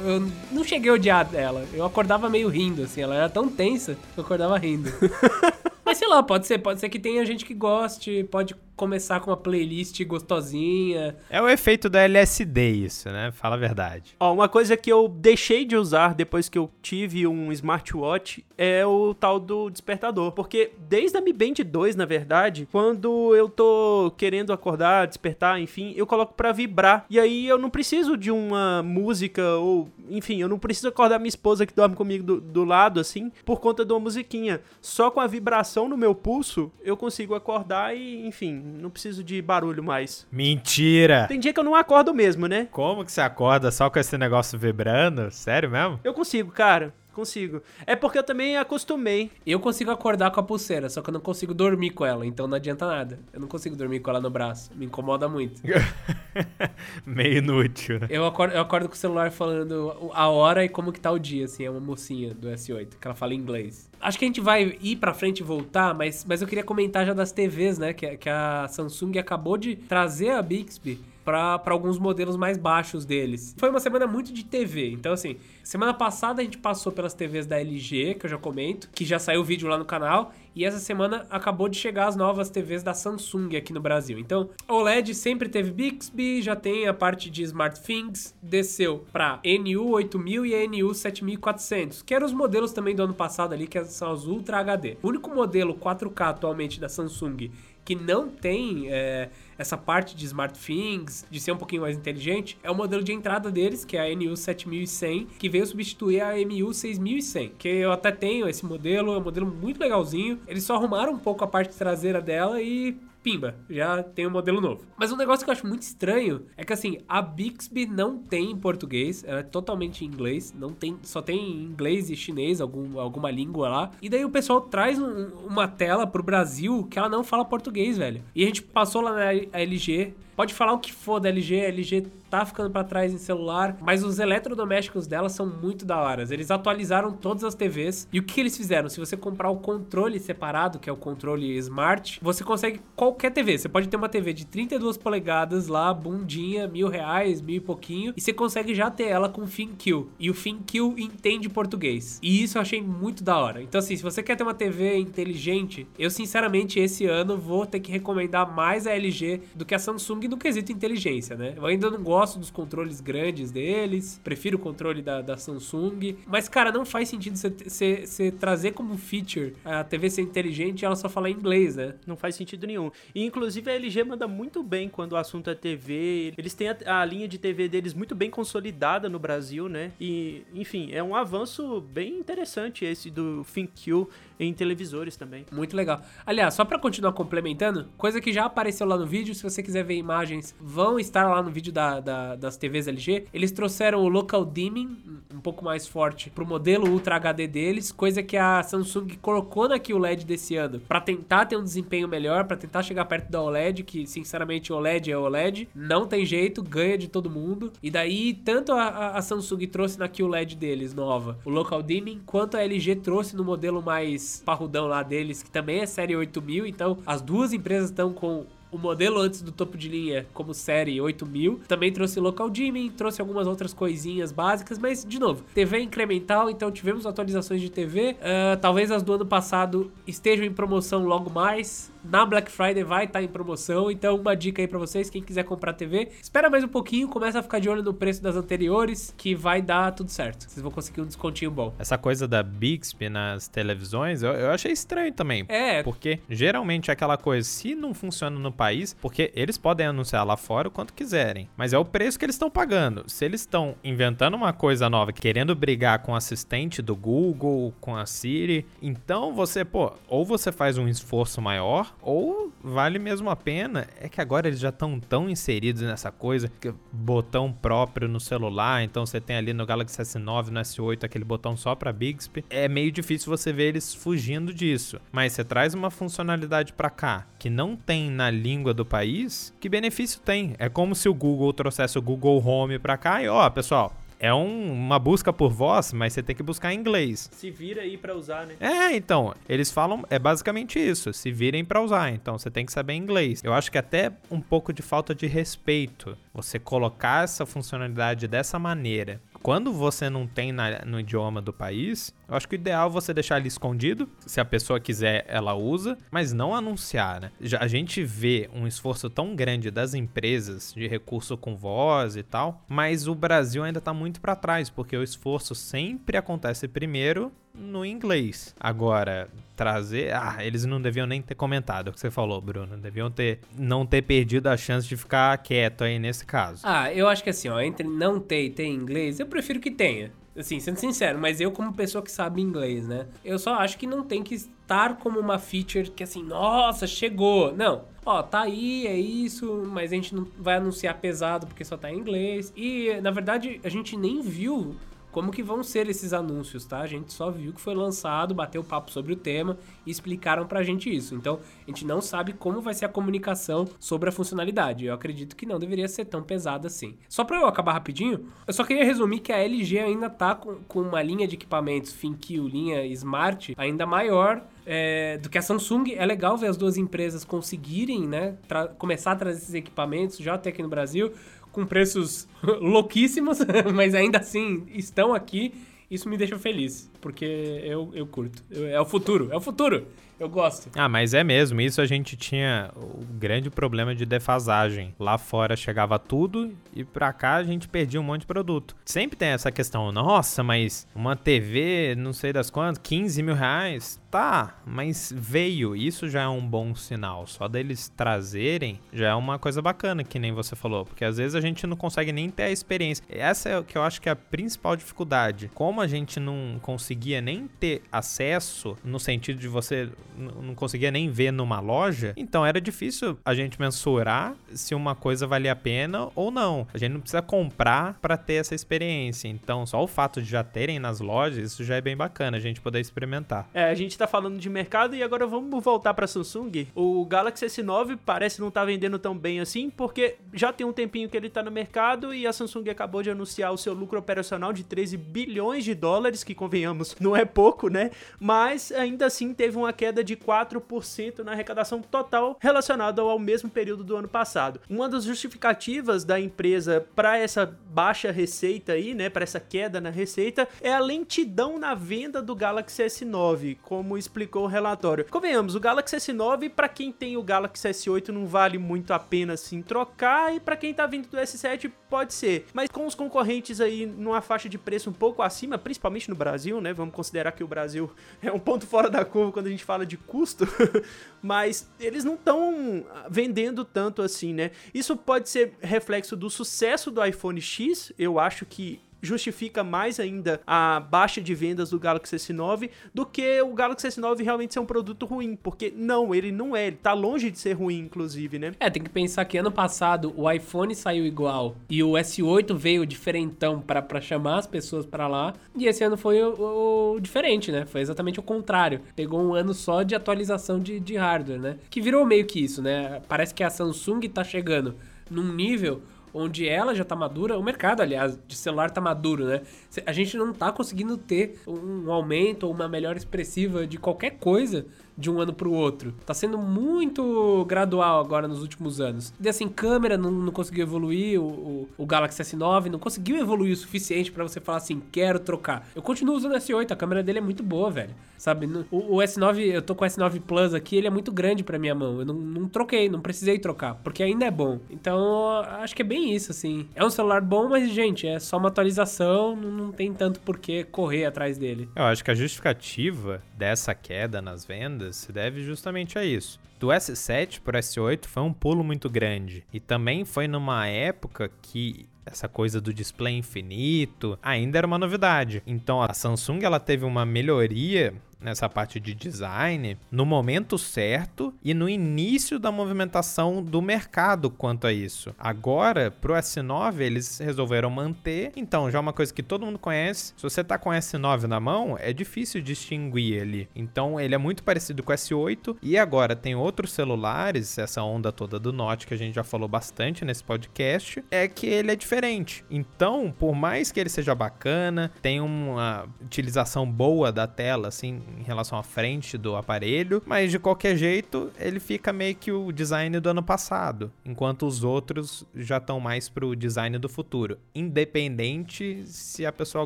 Eu não cheguei a odiar ela, eu acordava meio rindo, assim, ela era tão tensa que eu acordava rindo. Mas sei lá, pode ser, pode ser que tenha gente que goste, pode começar com uma playlist gostosinha. é o efeito da LSD, isso, né? Fala a verdade. Ó, uma coisa que eu deixei de usar depois que eu tive um smartwatch é o tal do despertador. Porque desde a Mi Band 2, na verdade, quando eu tô querendo acordar, despertar, enfim, eu coloco pra vibrar. E aí eu não preciso de uma música ou, enfim, eu não preciso acordar minha esposa que dorme comigo do, do lado, assim, por conta de uma musiquinha. Só com a vibração no meu pulso, eu consigo acordar e, enfim, não preciso de barulho mais. Mentira! Tem dia que eu não acordo mesmo, né? Como que você acorda só com esse negócio vibrando? Sério mesmo? Eu consigo, cara. Consigo. É porque eu também acostumei. Eu consigo acordar com a pulseira, só que eu não consigo dormir com ela, então não adianta nada. Eu não consigo dormir com ela no braço, me incomoda muito. Meio inútil, né? Eu acordo, eu acordo com o celular falando a hora e como que tá o dia, assim, é uma mocinha do S8, que ela fala em inglês. Acho que a gente vai ir pra frente e voltar, mas, mas eu queria comentar já das TVs, né, que, que a Samsung acabou de trazer a Bixby para alguns modelos mais baixos deles. Foi uma semana muito de TV, então assim, semana passada a gente passou pelas TVs da LG, que eu já comento, que já saiu vídeo lá no canal, e essa semana acabou de chegar as novas TVs da Samsung aqui no Brasil. Então, OLED sempre teve Bixby, já tem a parte de SmartThings, desceu para NU8000 e a NU7400, que eram os modelos também do ano passado ali, que são os Ultra HD. O único modelo 4K atualmente da Samsung que não tem é, essa parte de SmartThings, de ser um pouquinho mais inteligente, é o modelo de entrada deles, que é a NU7100, que veio substituir a MU6100, que eu até tenho esse modelo, é um modelo muito legalzinho. Eles só arrumaram um pouco a parte traseira dela e pimba, já tem um modelo novo. Mas um negócio que eu acho muito estranho é que assim, a Bixby não tem em português, ela é totalmente em inglês, não tem, só tem inglês e chinês, algum, alguma língua lá. E daí o pessoal traz um, uma tela pro Brasil que ela não fala português, velho. E a gente passou lá na LG, Pode falar o que for da LG, a LG tá ficando para trás em celular, mas os eletrodomésticos dela são muito da hora. Eles atualizaram todas as TVs. E o que eles fizeram? Se você comprar o controle separado, que é o controle Smart, você consegue qualquer TV. Você pode ter uma TV de 32 polegadas lá, bundinha, mil reais, mil e pouquinho, e você consegue já ter ela com ThinQ. E o ThinQ entende português. E isso eu achei muito da hora. Então, assim, se você quer ter uma TV inteligente, eu sinceramente esse ano vou ter que recomendar mais a LG do que a Samsung no quesito inteligência, né? Eu ainda não gosto dos controles grandes deles, prefiro o controle da, da Samsung, mas, cara, não faz sentido você trazer como feature a TV ser inteligente e ela só falar inglês, né? Não faz sentido nenhum. E, inclusive, a LG manda muito bem quando o assunto é TV. Eles têm a, a linha de TV deles muito bem consolidada no Brasil, né? E, enfim, é um avanço bem interessante esse do ThinQ em televisores também. Muito legal. Aliás, só para continuar complementando, coisa que já apareceu lá no vídeo, se você quiser ver imagens, vão estar lá no vídeo da, da, das TVs LG. Eles trouxeram o local dimming, um pouco mais forte, pro modelo Ultra HD deles, coisa que a Samsung colocou na QLED desse ano, para tentar ter um desempenho melhor, para tentar chegar perto da OLED, que sinceramente OLED é OLED, não tem jeito, ganha de todo mundo. E daí, tanto a, a Samsung trouxe na QLED deles, nova, o local dimming, quanto a LG trouxe no modelo mais parrudão lá deles, que também é série 8000. Então, as duas empresas estão com o modelo antes do topo de linha como série 8000. Também trouxe local dimming, trouxe algumas outras coisinhas básicas, mas de novo, TV incremental, então tivemos atualizações de TV. Uh, ah, talvez as do ano passado estejam em promoção logo mais na Black Friday vai estar tá em promoção. Então, uma dica aí para vocês, quem quiser comprar TV, espera mais um pouquinho, começa a ficar de olho no preço das anteriores, que vai dar tudo certo. Vocês vão conseguir um descontinho bom. Essa coisa da Bixby nas televisões, eu, eu achei estranho também. É. Porque geralmente é aquela coisa, se não funciona no país, porque eles podem anunciar lá fora o quanto quiserem, mas é o preço que eles estão pagando. Se eles estão inventando uma coisa nova, querendo brigar com o assistente do Google, com a Siri, então você, pô, ou você faz um esforço maior, ou vale mesmo a pena. É que agora eles já estão tão inseridos nessa coisa, que botão próprio no celular, então você tem ali no Galaxy S9, no S8 aquele botão só para Bixby. É meio difícil você ver eles fugindo disso. Mas você traz uma funcionalidade para cá que não tem na língua do país, que benefício tem? É como se o Google trouxesse o Google Home para cá e ó, pessoal, é um, uma busca por voz, mas você tem que buscar em inglês. Se vira aí para usar, né? É, então, eles falam, é basicamente isso, se virem para usar, então você tem que saber inglês. Eu acho que até um pouco de falta de respeito você colocar essa funcionalidade dessa maneira quando você não tem na, no idioma do país, eu acho que o ideal é você deixar ele escondido. Se a pessoa quiser, ela usa, mas não anunciar, né? Já, a gente vê um esforço tão grande das empresas de recurso com voz e tal, mas o Brasil ainda tá muito para trás, porque o esforço sempre acontece primeiro no inglês. Agora, trazer. Ah, eles não deviam nem ter comentado o que você falou, Bruno. Deviam ter não ter perdido a chance de ficar quieto aí nesse caso. Ah, eu acho que assim, ó, entre não ter e ter inglês, eu prefiro que tenha. Assim, sendo sincero, mas eu como pessoa que sabe inglês, né? Eu só acho que não tem que estar como uma feature que assim, nossa, chegou. Não. Ó, tá aí, é isso, mas a gente não vai anunciar pesado porque só tá em inglês. E, na verdade, a gente nem viu como que vão ser esses anúncios, tá? A gente só viu que foi lançado, bateu papo sobre o tema e explicaram pra gente isso. Então, a gente não sabe como vai ser a comunicação sobre a funcionalidade. Eu acredito que não deveria ser tão pesada assim. Só pra eu acabar rapidinho, eu só queria resumir que a LG ainda tá com, com uma linha de equipamentos ThinQ, linha Smart, ainda maior é, do que a Samsung. É legal ver as duas empresas conseguirem, né, começar a trazer esses equipamentos já até aqui no Brasil com preços louquíssimos, mas ainda assim estão aqui. Isso me deixa feliz, porque eu, eu curto. Eu, é o futuro, é o futuro. Eu gosto. Ah, mas é mesmo. Isso a gente tinha o grande problema de defasagem. Lá fora chegava tudo e pra cá a gente perdia um monte de produto. Sempre tem essa questão, nossa, mas uma TV, não sei das quantas, 15 mil reais. Tá, mas veio. Isso já é um bom sinal. Só deles trazerem já é uma coisa bacana, que nem você falou. Porque às vezes a gente não consegue nem ter a experiência. Essa é o que eu acho que é a principal dificuldade. Como a gente não conseguia nem ter acesso, no sentido de você não conseguia nem ver numa loja, então era difícil a gente mensurar se uma coisa valia a pena ou não. A gente não precisa comprar para ter essa experiência. Então, só o fato de já terem nas lojas, isso já é bem bacana a gente poder experimentar. É, a gente tá falando de mercado e agora vamos voltar para Samsung. O Galaxy S9 parece não tá vendendo tão bem assim, porque já tem um tempinho que ele tá no mercado e a Samsung acabou de anunciar o seu lucro operacional de 13 bilhões de dólares, que convenhamos, não é pouco, né? Mas ainda assim teve uma queda de 4% na arrecadação total relacionada ao mesmo período do ano passado. Uma das justificativas da empresa para essa baixa receita aí, né, para essa queda na receita, é a lentidão na venda do Galaxy S9, como explicou o relatório. Convenhamos, o Galaxy S9 para quem tem o Galaxy S8 não vale muito a pena assim trocar e para quem tá vindo do S7 pode ser. Mas com os concorrentes aí numa faixa de preço um pouco acima, principalmente no Brasil, né? Vamos considerar que o Brasil é um ponto fora da curva quando a gente fala de custo, mas eles não estão vendendo tanto assim, né? Isso pode ser reflexo do sucesso do iPhone X, eu acho que justifica mais ainda a baixa de vendas do Galaxy S9 do que o Galaxy S9 realmente ser um produto ruim, porque não, ele não é, ele tá longe de ser ruim, inclusive, né? É, tem que pensar que ano passado o iPhone saiu igual e o S8 veio diferentão para chamar as pessoas para lá, e esse ano foi o, o, diferente, né? Foi exatamente o contrário. Pegou um ano só de atualização de, de hardware, né? Que virou meio que isso, né? Parece que a Samsung tá chegando num nível onde ela já tá madura, o mercado, aliás, de celular tá maduro, né? A gente não tá conseguindo ter um aumento ou uma melhora expressiva de qualquer coisa de um ano para o outro. Tá sendo muito gradual agora nos últimos anos. E assim, câmera não, não conseguiu evoluir, o, o, o, Galaxy S9 não conseguiu evoluir o suficiente para você falar assim, quero trocar. Eu continuo usando o S8, a câmera dele é muito boa, velho. Sabe? O, o S9, eu tô com o S9 Plus aqui, ele é muito grande para minha mão. Eu não, não troquei, não precisei trocar, porque ainda é bom. Então, acho que é bem isso, assim. É um celular bom, mas, gente, é só uma atualização, não tem tanto por que correr atrás dele. Eu acho que a justificativa dessa queda nas vendas se deve justamente a isso. Do S7 para o S8 foi um pulo muito grande e também foi numa época que essa coisa do display infinito ainda era uma novidade. Então a Samsung ela teve uma melhoria nessa parte de design no momento certo e no início da movimentação do mercado quanto a isso. Agora, pro S9, eles resolveram manter, então já é uma coisa que todo mundo conhece. Se você tá com S9 na mão, é difícil distinguir ele. Então, ele é muito parecido com o S8 e agora tem outros celulares, essa onda toda do Note que a gente já falou bastante nesse podcast, é que ele é diferente. Então, por mais que ele seja bacana, tem uma utilização boa da tela assim, em relação à frente do aparelho, mas de qualquer jeito ele fica meio que o design do ano passado, enquanto os outros já estão mais pro design do futuro, independente se a pessoa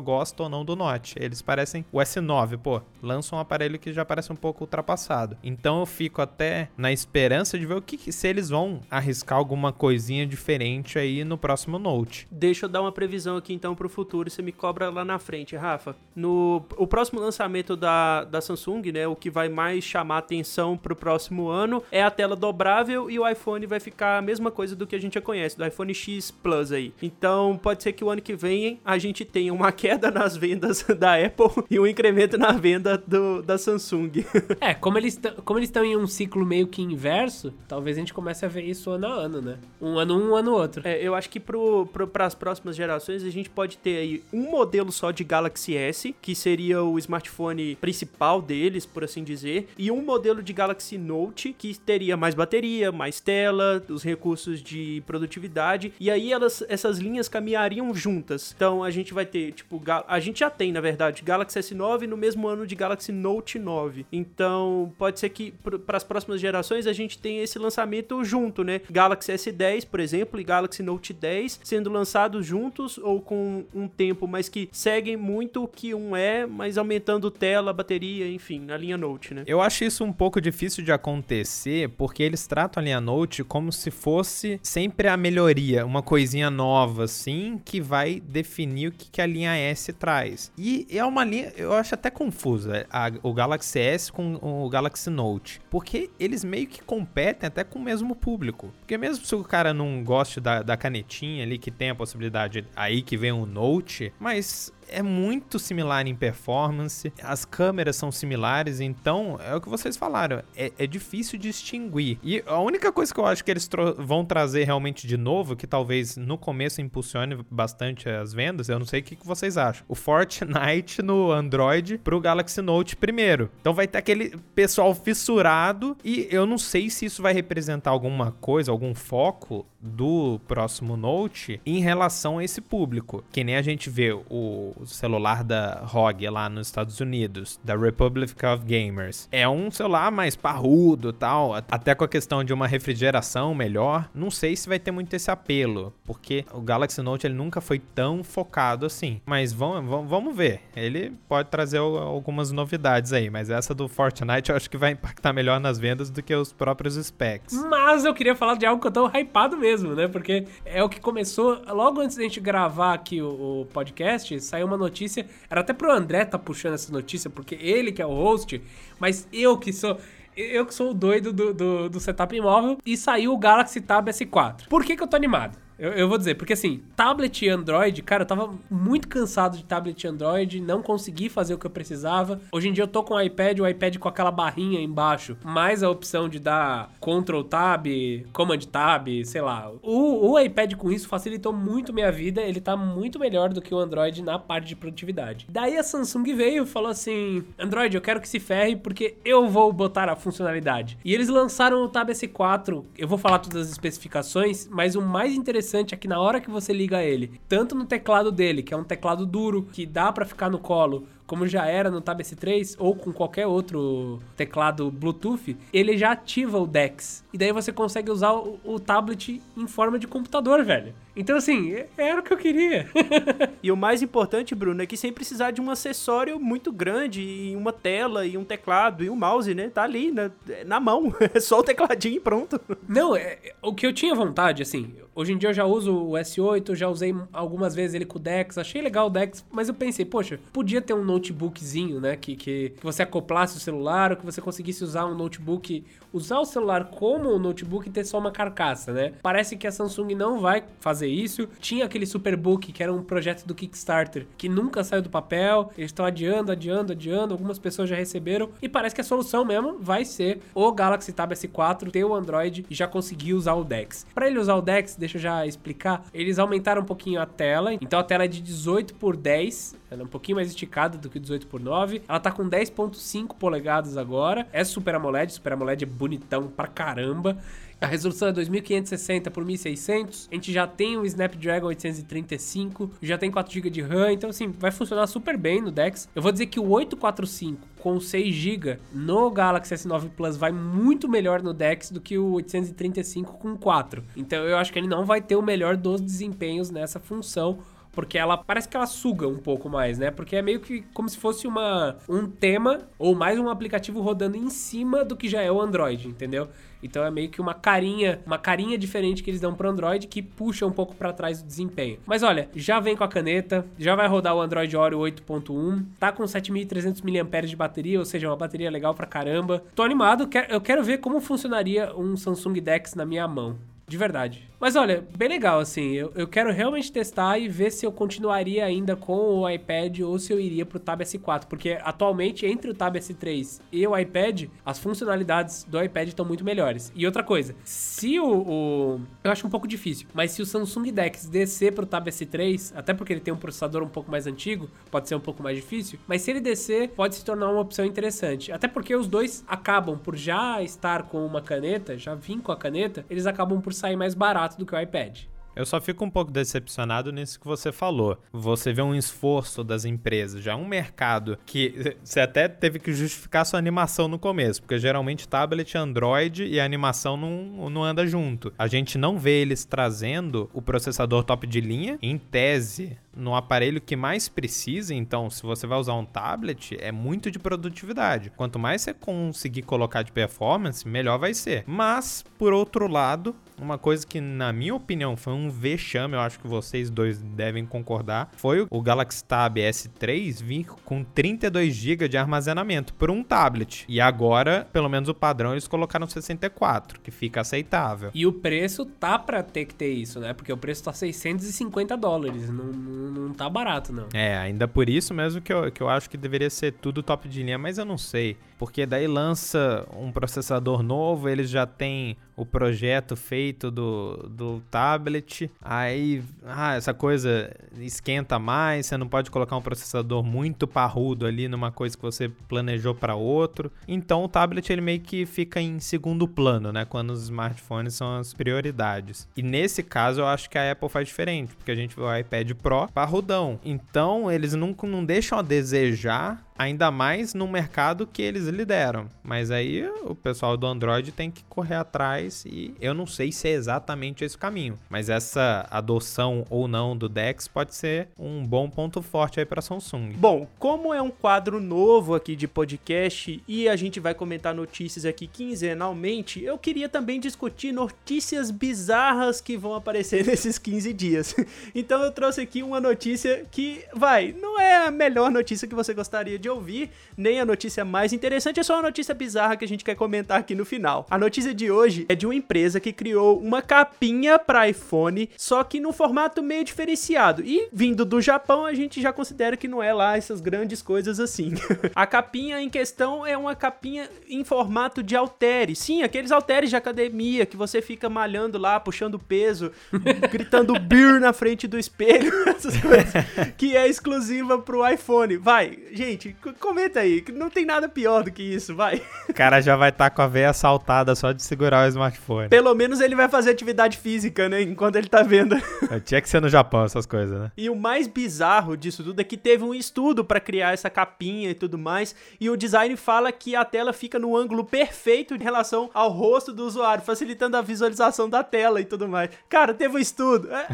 gosta ou não do Note. Eles parecem o S9, pô, lança um aparelho que já parece um pouco ultrapassado. Então eu fico até na esperança de ver o que se eles vão arriscar alguma coisinha diferente aí no próximo Note. Deixa eu dar uma previsão aqui então pro futuro, você me cobra lá na frente, Rafa. No o próximo lançamento da, da da Samsung, né? O que vai mais chamar atenção para o próximo ano é a tela dobrável e o iPhone vai ficar a mesma coisa do que a gente já conhece, do iPhone X Plus aí. Então pode ser que o ano que vem a gente tenha uma queda nas vendas da Apple e um incremento na venda do, da Samsung. é, como eles como eles estão em um ciclo meio que inverso, talvez a gente comece a ver isso ano a ano, né? Um ano um, um ano outro. É, eu acho que para as próximas gerações a gente pode ter aí um modelo só de Galaxy S, que seria o smartphone principal principal deles, por assim dizer, e um modelo de Galaxy Note que teria mais bateria, mais tela, os recursos de produtividade, e aí elas, essas linhas caminhariam juntas. Então a gente vai ter, tipo, a gente já tem, na verdade, Galaxy S9 no mesmo ano de Galaxy Note 9. Então pode ser que para as próximas gerações a gente tenha esse lançamento junto, né? Galaxy S10, por exemplo, e Galaxy Note 10 sendo lançados juntos ou com um tempo, mas que seguem muito o que um é, mas aumentando tela, bateria enfim, na linha Note, né? Eu acho isso um pouco difícil de acontecer, porque eles tratam a linha Note como se fosse sempre a melhoria, uma coisinha nova, assim, que vai definir o que, que a linha S traz. E é uma linha, eu acho até confusa, a, o Galaxy S com o Galaxy Note, porque eles meio que competem até com o mesmo público. Porque mesmo se o cara não goste da, da canetinha ali, que tem a possibilidade aí que vem o Note, mas é muito similar em performance, as câmeras são similares, então é o que vocês falaram, é, é difícil distinguir. E a única coisa que eu acho que eles vão trazer realmente de novo, que talvez no começo impulsione bastante as vendas, eu não sei o que, que vocês acham. O Fortnite no Android pro Galaxy Note primeiro. Então vai ter aquele pessoal fissurado e eu não sei se isso vai representar alguma coisa, algum foco do próximo Note em relação a esse público. Que nem a gente vê o celular da ROG lá nos Estados Unidos, da Republic of Gamers. É um celular mais parrudo tal, até com a questão de uma refrigeração melhor. Não sei se vai ter muito esse apelo, porque o Galaxy Note ele nunca foi tão focado assim. Mas vamos, vamos ver. Ele pode trazer algumas novidades aí, mas essa do Fortnite eu acho que vai impactar melhor nas vendas do que os próprios specs. Mas eu queria falar de algo que eu tô hypado mesmo mesmo, né? Porque é o que começou. Logo antes da gente gravar aqui o, o podcast, saiu uma notícia. Era até pro André tá puxando essa notícia, porque ele que é o host, mas eu que sou eu que sou o doido do, do, do, setup imóvel, e saiu o Galaxy Tab S4. Por que, que eu tô animado? Eu, eu, vou dizer, porque assim, tablet e Android, cara, eu tava muito cansado de tablet e Android, não consegui fazer o que eu precisava. Hoje em dia eu tô com o iPad, o iPad com aquela barrinha embaixo, mais a opção de dar Ctrl Tab, Command Tab, sei lá. O, o iPad com isso facilitou muito minha vida, ele tá muito melhor do que o Android na parte de produtividade. Daí a Samsung veio e falou assim: Android, eu quero que se ferre porque eu vou botar a funcionalidade. E eles lançaram o Tab S4, eu vou falar todas as especificações, mas o mais interessante interessante é que na hora que você liga ele, tanto no teclado dele, que é um teclado duro, que dá para ficar no colo, como já era no Tab S3 ou com qualquer outro teclado Bluetooth, ele já ativa o DeX. E daí você consegue usar o, o tablet em forma de computador, velho. Então, assim, é, era o que eu queria. e o mais importante, Bruno, é que sem precisar de um acessório muito grande, e uma tela, e um teclado, e um mouse, né? Tá ali, na, na mão. É só o tecladinho e pronto. Não, é, o que eu tinha vontade, assim, hoje em dia eu já uso o S8, já usei algumas vezes ele com o Dex, achei legal o Dex, mas eu pensei, poxa, podia ter um notebookzinho, né? Que, que, você acoplasse o celular, ou que você conseguisse usar um notebook, usar o celular como um notebook e ter só uma carcaça, né? Parece que a Samsung não vai fazer isso. Tinha aquele Superbook, que era um projeto do Kickstarter, que nunca saiu do papel. Eles estão adiando, adiando, adiando. Algumas pessoas já receberam. E parece que a solução mesmo vai ser o Galaxy Tab S4 ter o Android e já conseguir usar o DeX. Para ele usar o DeX, deixa eu já explicar, eles aumentaram um pouquinho a tela. Então a tela é de 18 por 10, ela é um pouquinho mais esticada do que 18 por 9. Ela tá com 10.5 polegadas agora. É Super AMOLED, Super AMOLED é bonitão pra caramba. A resolução é 2560 por 1600. A gente já tem o Snapdragon 835, já tem 4 GB de RAM, então assim, vai funcionar super bem no Dex. Eu vou dizer que o 845 com 6 GB no Galaxy S9 Plus vai muito melhor no Dex do que o 835 com 4. Então eu acho que ele não vai ter o melhor dos desempenhos nessa função porque ela parece que ela suga um pouco mais, né? Porque é meio que como se fosse uma um tema ou mais um aplicativo rodando em cima do que já é o Android, entendeu? Então é meio que uma carinha, uma carinha diferente que eles dão pro Android que puxa um pouco para trás o desempenho. Mas olha, já vem com a caneta, já vai rodar o Android Oreo 8.1, tá com 7300 mAh de bateria, ou seja, uma bateria legal pra caramba. Tô animado, eu quero ver como funcionaria um Samsung Dex na minha mão. De verdade. Mas olha, bem legal, assim. Eu, eu quero realmente testar e ver se eu continuaria ainda com o iPad ou se eu iria pro Tab S4. Porque atualmente, entre o Tab S3 e o iPad, as funcionalidades do iPad estão muito melhores. E outra coisa, se o, o, Eu acho um pouco difícil, mas se o Samsung Dex descer pro Tab S3, até porque ele tem um processador um pouco mais antigo, pode ser um pouco mais difícil, mas se ele descer, pode se tornar uma opção interessante. Até porque os dois acabam por já estar com uma caneta, já vir com a caneta, eles acabam por sair mais barato do que o iPad. Eu só fico um pouco decepcionado nisso que você falou. Você vê um esforço das empresas, já um mercado que você até teve que justificar sua animação no começo, porque geralmente tablet, Android e a animação não, não anda junto. A gente não vê eles trazendo o processador top de linha, em tese, no aparelho que mais precisa, então se você vai usar um tablet, é muito de produtividade. Quanto mais você conseguir colocar de performance, melhor vai ser. Mas, por outro lado, uma coisa que na minha opinião foi um vexame, eu acho que vocês dois devem concordar, foi o Galaxy Tab S3 vir com 32 GB de armazenamento por um tablet. E agora, pelo menos o padrão, eles colocaram 64, que fica aceitável. E o preço tá pra ter que ter isso, né? Porque o preço tá 650 dólares, não, não, não tá barato, não. É, ainda por isso mesmo que eu, que eu acho que deveria ser tudo top de linha, mas eu não sei. Porque daí lança um processador novo, eles já têm o projeto feito do, do tablet, aí ah, essa coisa esquenta mais, você não pode colocar um processador muito parrudo ali numa coisa que você planejou para outro. Então o tablet ele meio que fica em segundo plano, né, quando os smartphones são as prioridades. E nesse caso eu acho que a Apple faz diferente, porque a gente vê o iPad Pro parrudão. Então eles nunca não deixam a desejar ainda mais no mercado que eles lideram. Mas aí o pessoal do Android tem que correr atrás e eu não sei se é exatamente esse caminho, mas essa adoção ou não do Dex pode ser um bom ponto forte aí para Samsung. Bom, como é um quadro novo aqui de podcast e a gente vai comentar notícias aqui quinzenalmente, eu queria também discutir notícias bizarras que vão aparecer nesses 15 dias. Então eu trouxe aqui uma notícia que vai, não é a melhor notícia que você gostaria de de ouvir, nem a notícia mais interessante, é só uma notícia bizarra que a gente quer comentar aqui no final. A notícia de hoje é de uma empresa que criou uma capinha para iPhone, só que num formato meio diferenciado. E vindo do Japão, a gente já considera que não é lá essas grandes coisas assim. a capinha em questão é uma capinha em formato de haltere. Sim, aqueles halteres de academia que você fica malhando lá, puxando peso, gritando beer na frente do espelho, essas coisas que é exclusiva pro iPhone. Vai, gente, comenta aí, que não tem nada pior do que isso, vai. O cara já vai estar tá com a veia saltada só de segurar o smartphone. Pelo menos ele vai fazer atividade física, né, enquanto ele tá vendo. É, tinha que ser no Japão essas coisas, né? E o mais bizarro disso tudo é que teve um estudo para criar essa capinha e tudo mais, e o design fala que a tela fica no ângulo perfeito em relação ao rosto do usuário, facilitando a visualização da tela e tudo mais. Cara, teve um estudo. É,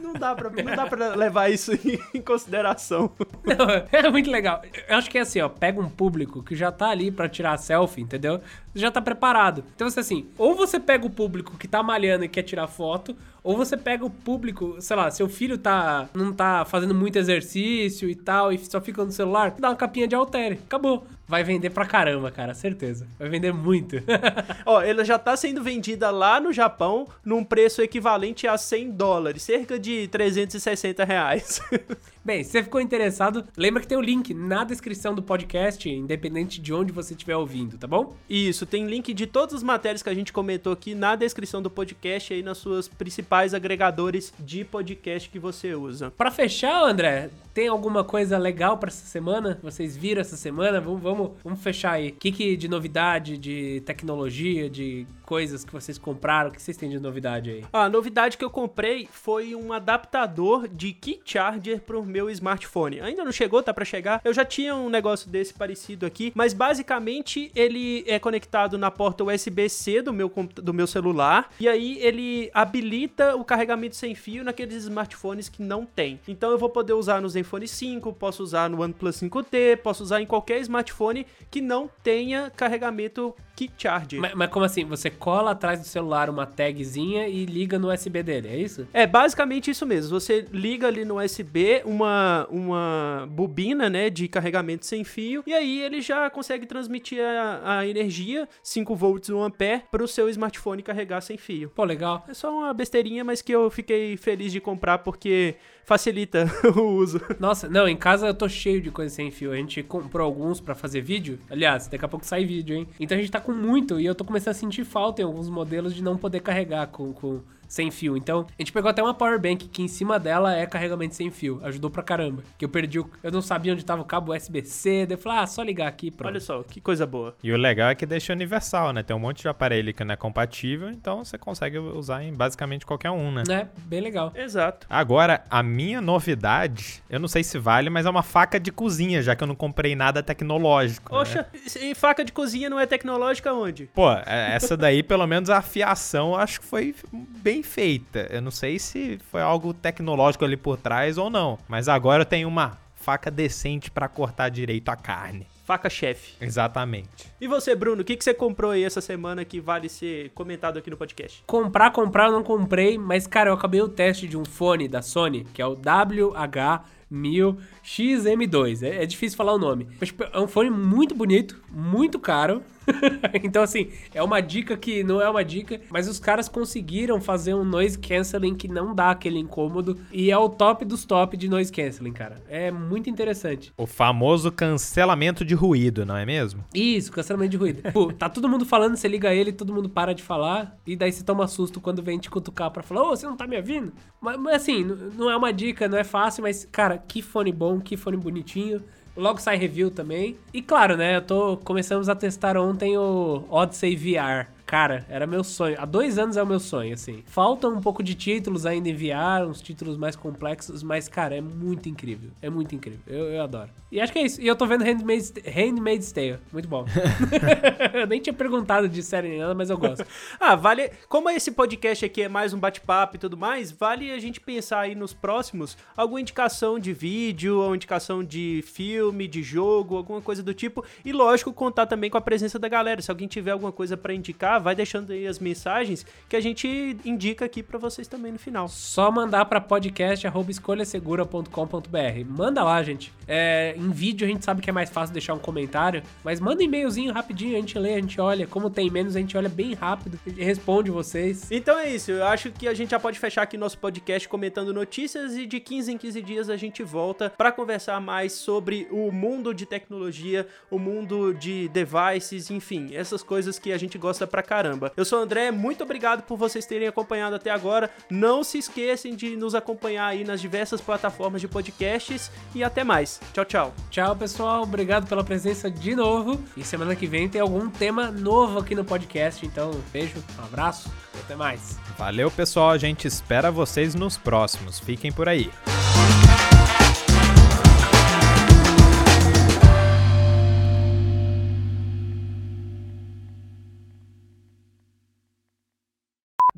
não dá pra, não dá pra levar isso em consideração. Não, é muito legal. Eu acho que é assim, ó, pega um público que já tá ali para tirar selfie, entendeu? Já tá preparado. Então você assim, ou você pega o público que tá malhando e quer tirar foto, ou você pega o público, sei lá, seu filho tá não tá fazendo muito exercício e tal e só fica no celular, dá uma capinha de altere. Acabou. Vai vender pra caramba, cara, certeza. Vai vender muito. Ó, ela já tá sendo vendida lá no Japão num preço equivalente a 100 dólares, cerca de 360 reais. Bem, se você ficou interessado, lembra que tem o link na descrição do podcast, independente de onde você estiver ouvindo, tá bom? Isso, tem link de todas as matérias que a gente comentou aqui na descrição do podcast aí nas suas principais agregadores de podcast que você usa. Para fechar, André, tem alguma coisa legal para essa semana? Vocês viram essa semana? Vamos, vamos, vamos fechar aí. O que, que de novidade, de tecnologia, de coisas que vocês compraram? O que vocês têm de novidade aí? A novidade que eu comprei foi um adaptador de key charger pro meu smartphone. Ainda não chegou, tá para chegar. Eu já tinha um negócio desse parecido aqui, mas basicamente ele é conectado na porta USB-C do meu do meu celular e aí ele habilita o carregamento sem fio naqueles smartphones que não tem. Então eu vou poder usar no Zenfone 5, posso usar no OnePlus 5T, posso usar em qualquer smartphone que não tenha carregamento key charger. Mas, mas como assim? Você cola atrás do celular uma tagzinha e liga no USB dele, é isso? É basicamente isso mesmo. Você liga ali no USB uma, uma bobina, né, de carregamento sem fio, e aí ele já consegue transmitir a, a energia, 5 volts 1 ampere, para o seu smartphone carregar sem fio. Pô, legal. É só uma besteirinha, mas que eu fiquei feliz de comprar porque facilita o uso. Nossa, não, em casa eu tô cheio de coisa sem fio. A gente comprou alguns para fazer vídeo. Aliás, daqui a pouco sai vídeo, hein? Então a gente tá com muito e eu tô começando a sentir falta em alguns modelos de não poder carregar com, com sem fio. Então, a gente pegou até uma power bank que em cima dela é carregamento sem fio. Ajudou pra caramba. Que eu perdi o... Eu não sabia onde tava o cabo USB-C. Daí eu falei, ah, só ligar aqui, pronto. Olha só, que coisa boa. E o legal é que deixa universal, né? Tem um monte de aparelho que não é compatível, então você consegue usar em basicamente qualquer um, né? É, bem legal. Exato. Agora, a minha novidade, eu não sei se vale, mas é uma faca de cozinha, já que eu não comprei nada tecnológico. Poxa, né? e faca de cozinha não é tecnológica onde? Pô, é, essa daí, pelo menos a afiação, acho que foi bem bem feita. Eu não sei se foi algo tecnológico ali por trás ou não, mas agora eu tenho uma faca decente para cortar direito a carne faca-chefe. Exatamente. E você, Bruno, o que, que você comprou aí essa semana que vale ser comentado aqui no podcast? Comprar, comprar, eu não comprei, mas, cara, eu acabei o teste de um fone da Sony, que é o WH. 1000 XM2. É, é, difícil falar o nome. Mas, tipo, é um fone muito bonito, muito caro. então, assim, é uma dica que não é uma dica, mas os caras conseguiram fazer um noise canceling que não dá aquele incômodo e é o top dos top de noise canceling, cara. É muito interessante. O famoso cancelamento de ruído, não é mesmo? Isso, cancelamento de ruído. Pô, tá todo mundo falando, você liga ele, todo mundo para de falar e daí você toma susto quando vem te cutucar pra falar, ô, oh, você não tá me ouvindo? Mas, mas assim, não é uma dica, não é fácil, mas, cara, que fone bom, que fone bonitinho. Logo sai review também. E claro, né? Eu tô. Começamos a testar ontem o Odyssey VR. Cara, era meu sonho. Há dois anos é o meu sonho, assim. Falta um pouco de títulos ainda em VR, uns títulos mais complexos, mas, cara, é muito incrível. É muito incrível. Eu, eu adoro. E acho que é isso. E eu tô vendo Handmaid's, Handmaid's Tale. Muito bom. eu nem tinha perguntado de série nem nada, mas eu gosto. ah, vale. Como esse podcast aqui é mais um bate-papo e tudo mais, vale a gente pensar aí nos próximos alguma indicação de vídeo, ou indicação de filme, de jogo, alguma coisa do tipo. E lógico, contar também com a presença da galera. Se alguém tiver alguma coisa para indicar, vai deixando aí as mensagens que a gente indica aqui para vocês também no final. Só mandar para podcast@escolhasegura.com.br. Manda lá, gente. É, em vídeo a gente sabe que é mais fácil deixar um comentário, mas manda um e-mailzinho rapidinho, a gente lê, a gente olha. Como tem menos, a gente olha bem rápido e responde vocês. Então é isso, eu acho que a gente já pode fechar aqui nosso podcast comentando notícias e de 15 em 15 dias a gente volta para conversar mais sobre o mundo de tecnologia, o mundo de devices, enfim, essas coisas que a gente gosta pra caramba. Eu sou o André, muito obrigado por vocês terem acompanhado até agora. Não se esqueçam de nos acompanhar aí nas diversas plataformas de podcasts e até mais. Tchau, tchau. Tchau, pessoal. Obrigado pela presença de novo. E semana que vem tem algum tema novo aqui no podcast. Então, beijo, um abraço e até mais. Valeu, pessoal. A gente espera vocês nos próximos. Fiquem por aí.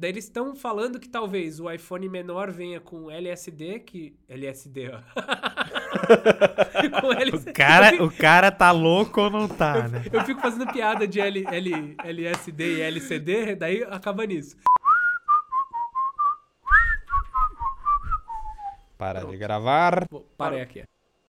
Daí eles estão falando que talvez o iPhone menor venha com LSD, que. LSD, ó. com LSD. O cara, o cara tá louco ou não tá, eu, né? Eu fico fazendo piada de L, L, LSD e LCD, daí acaba nisso. Para Pronto. de gravar. Parei aqui.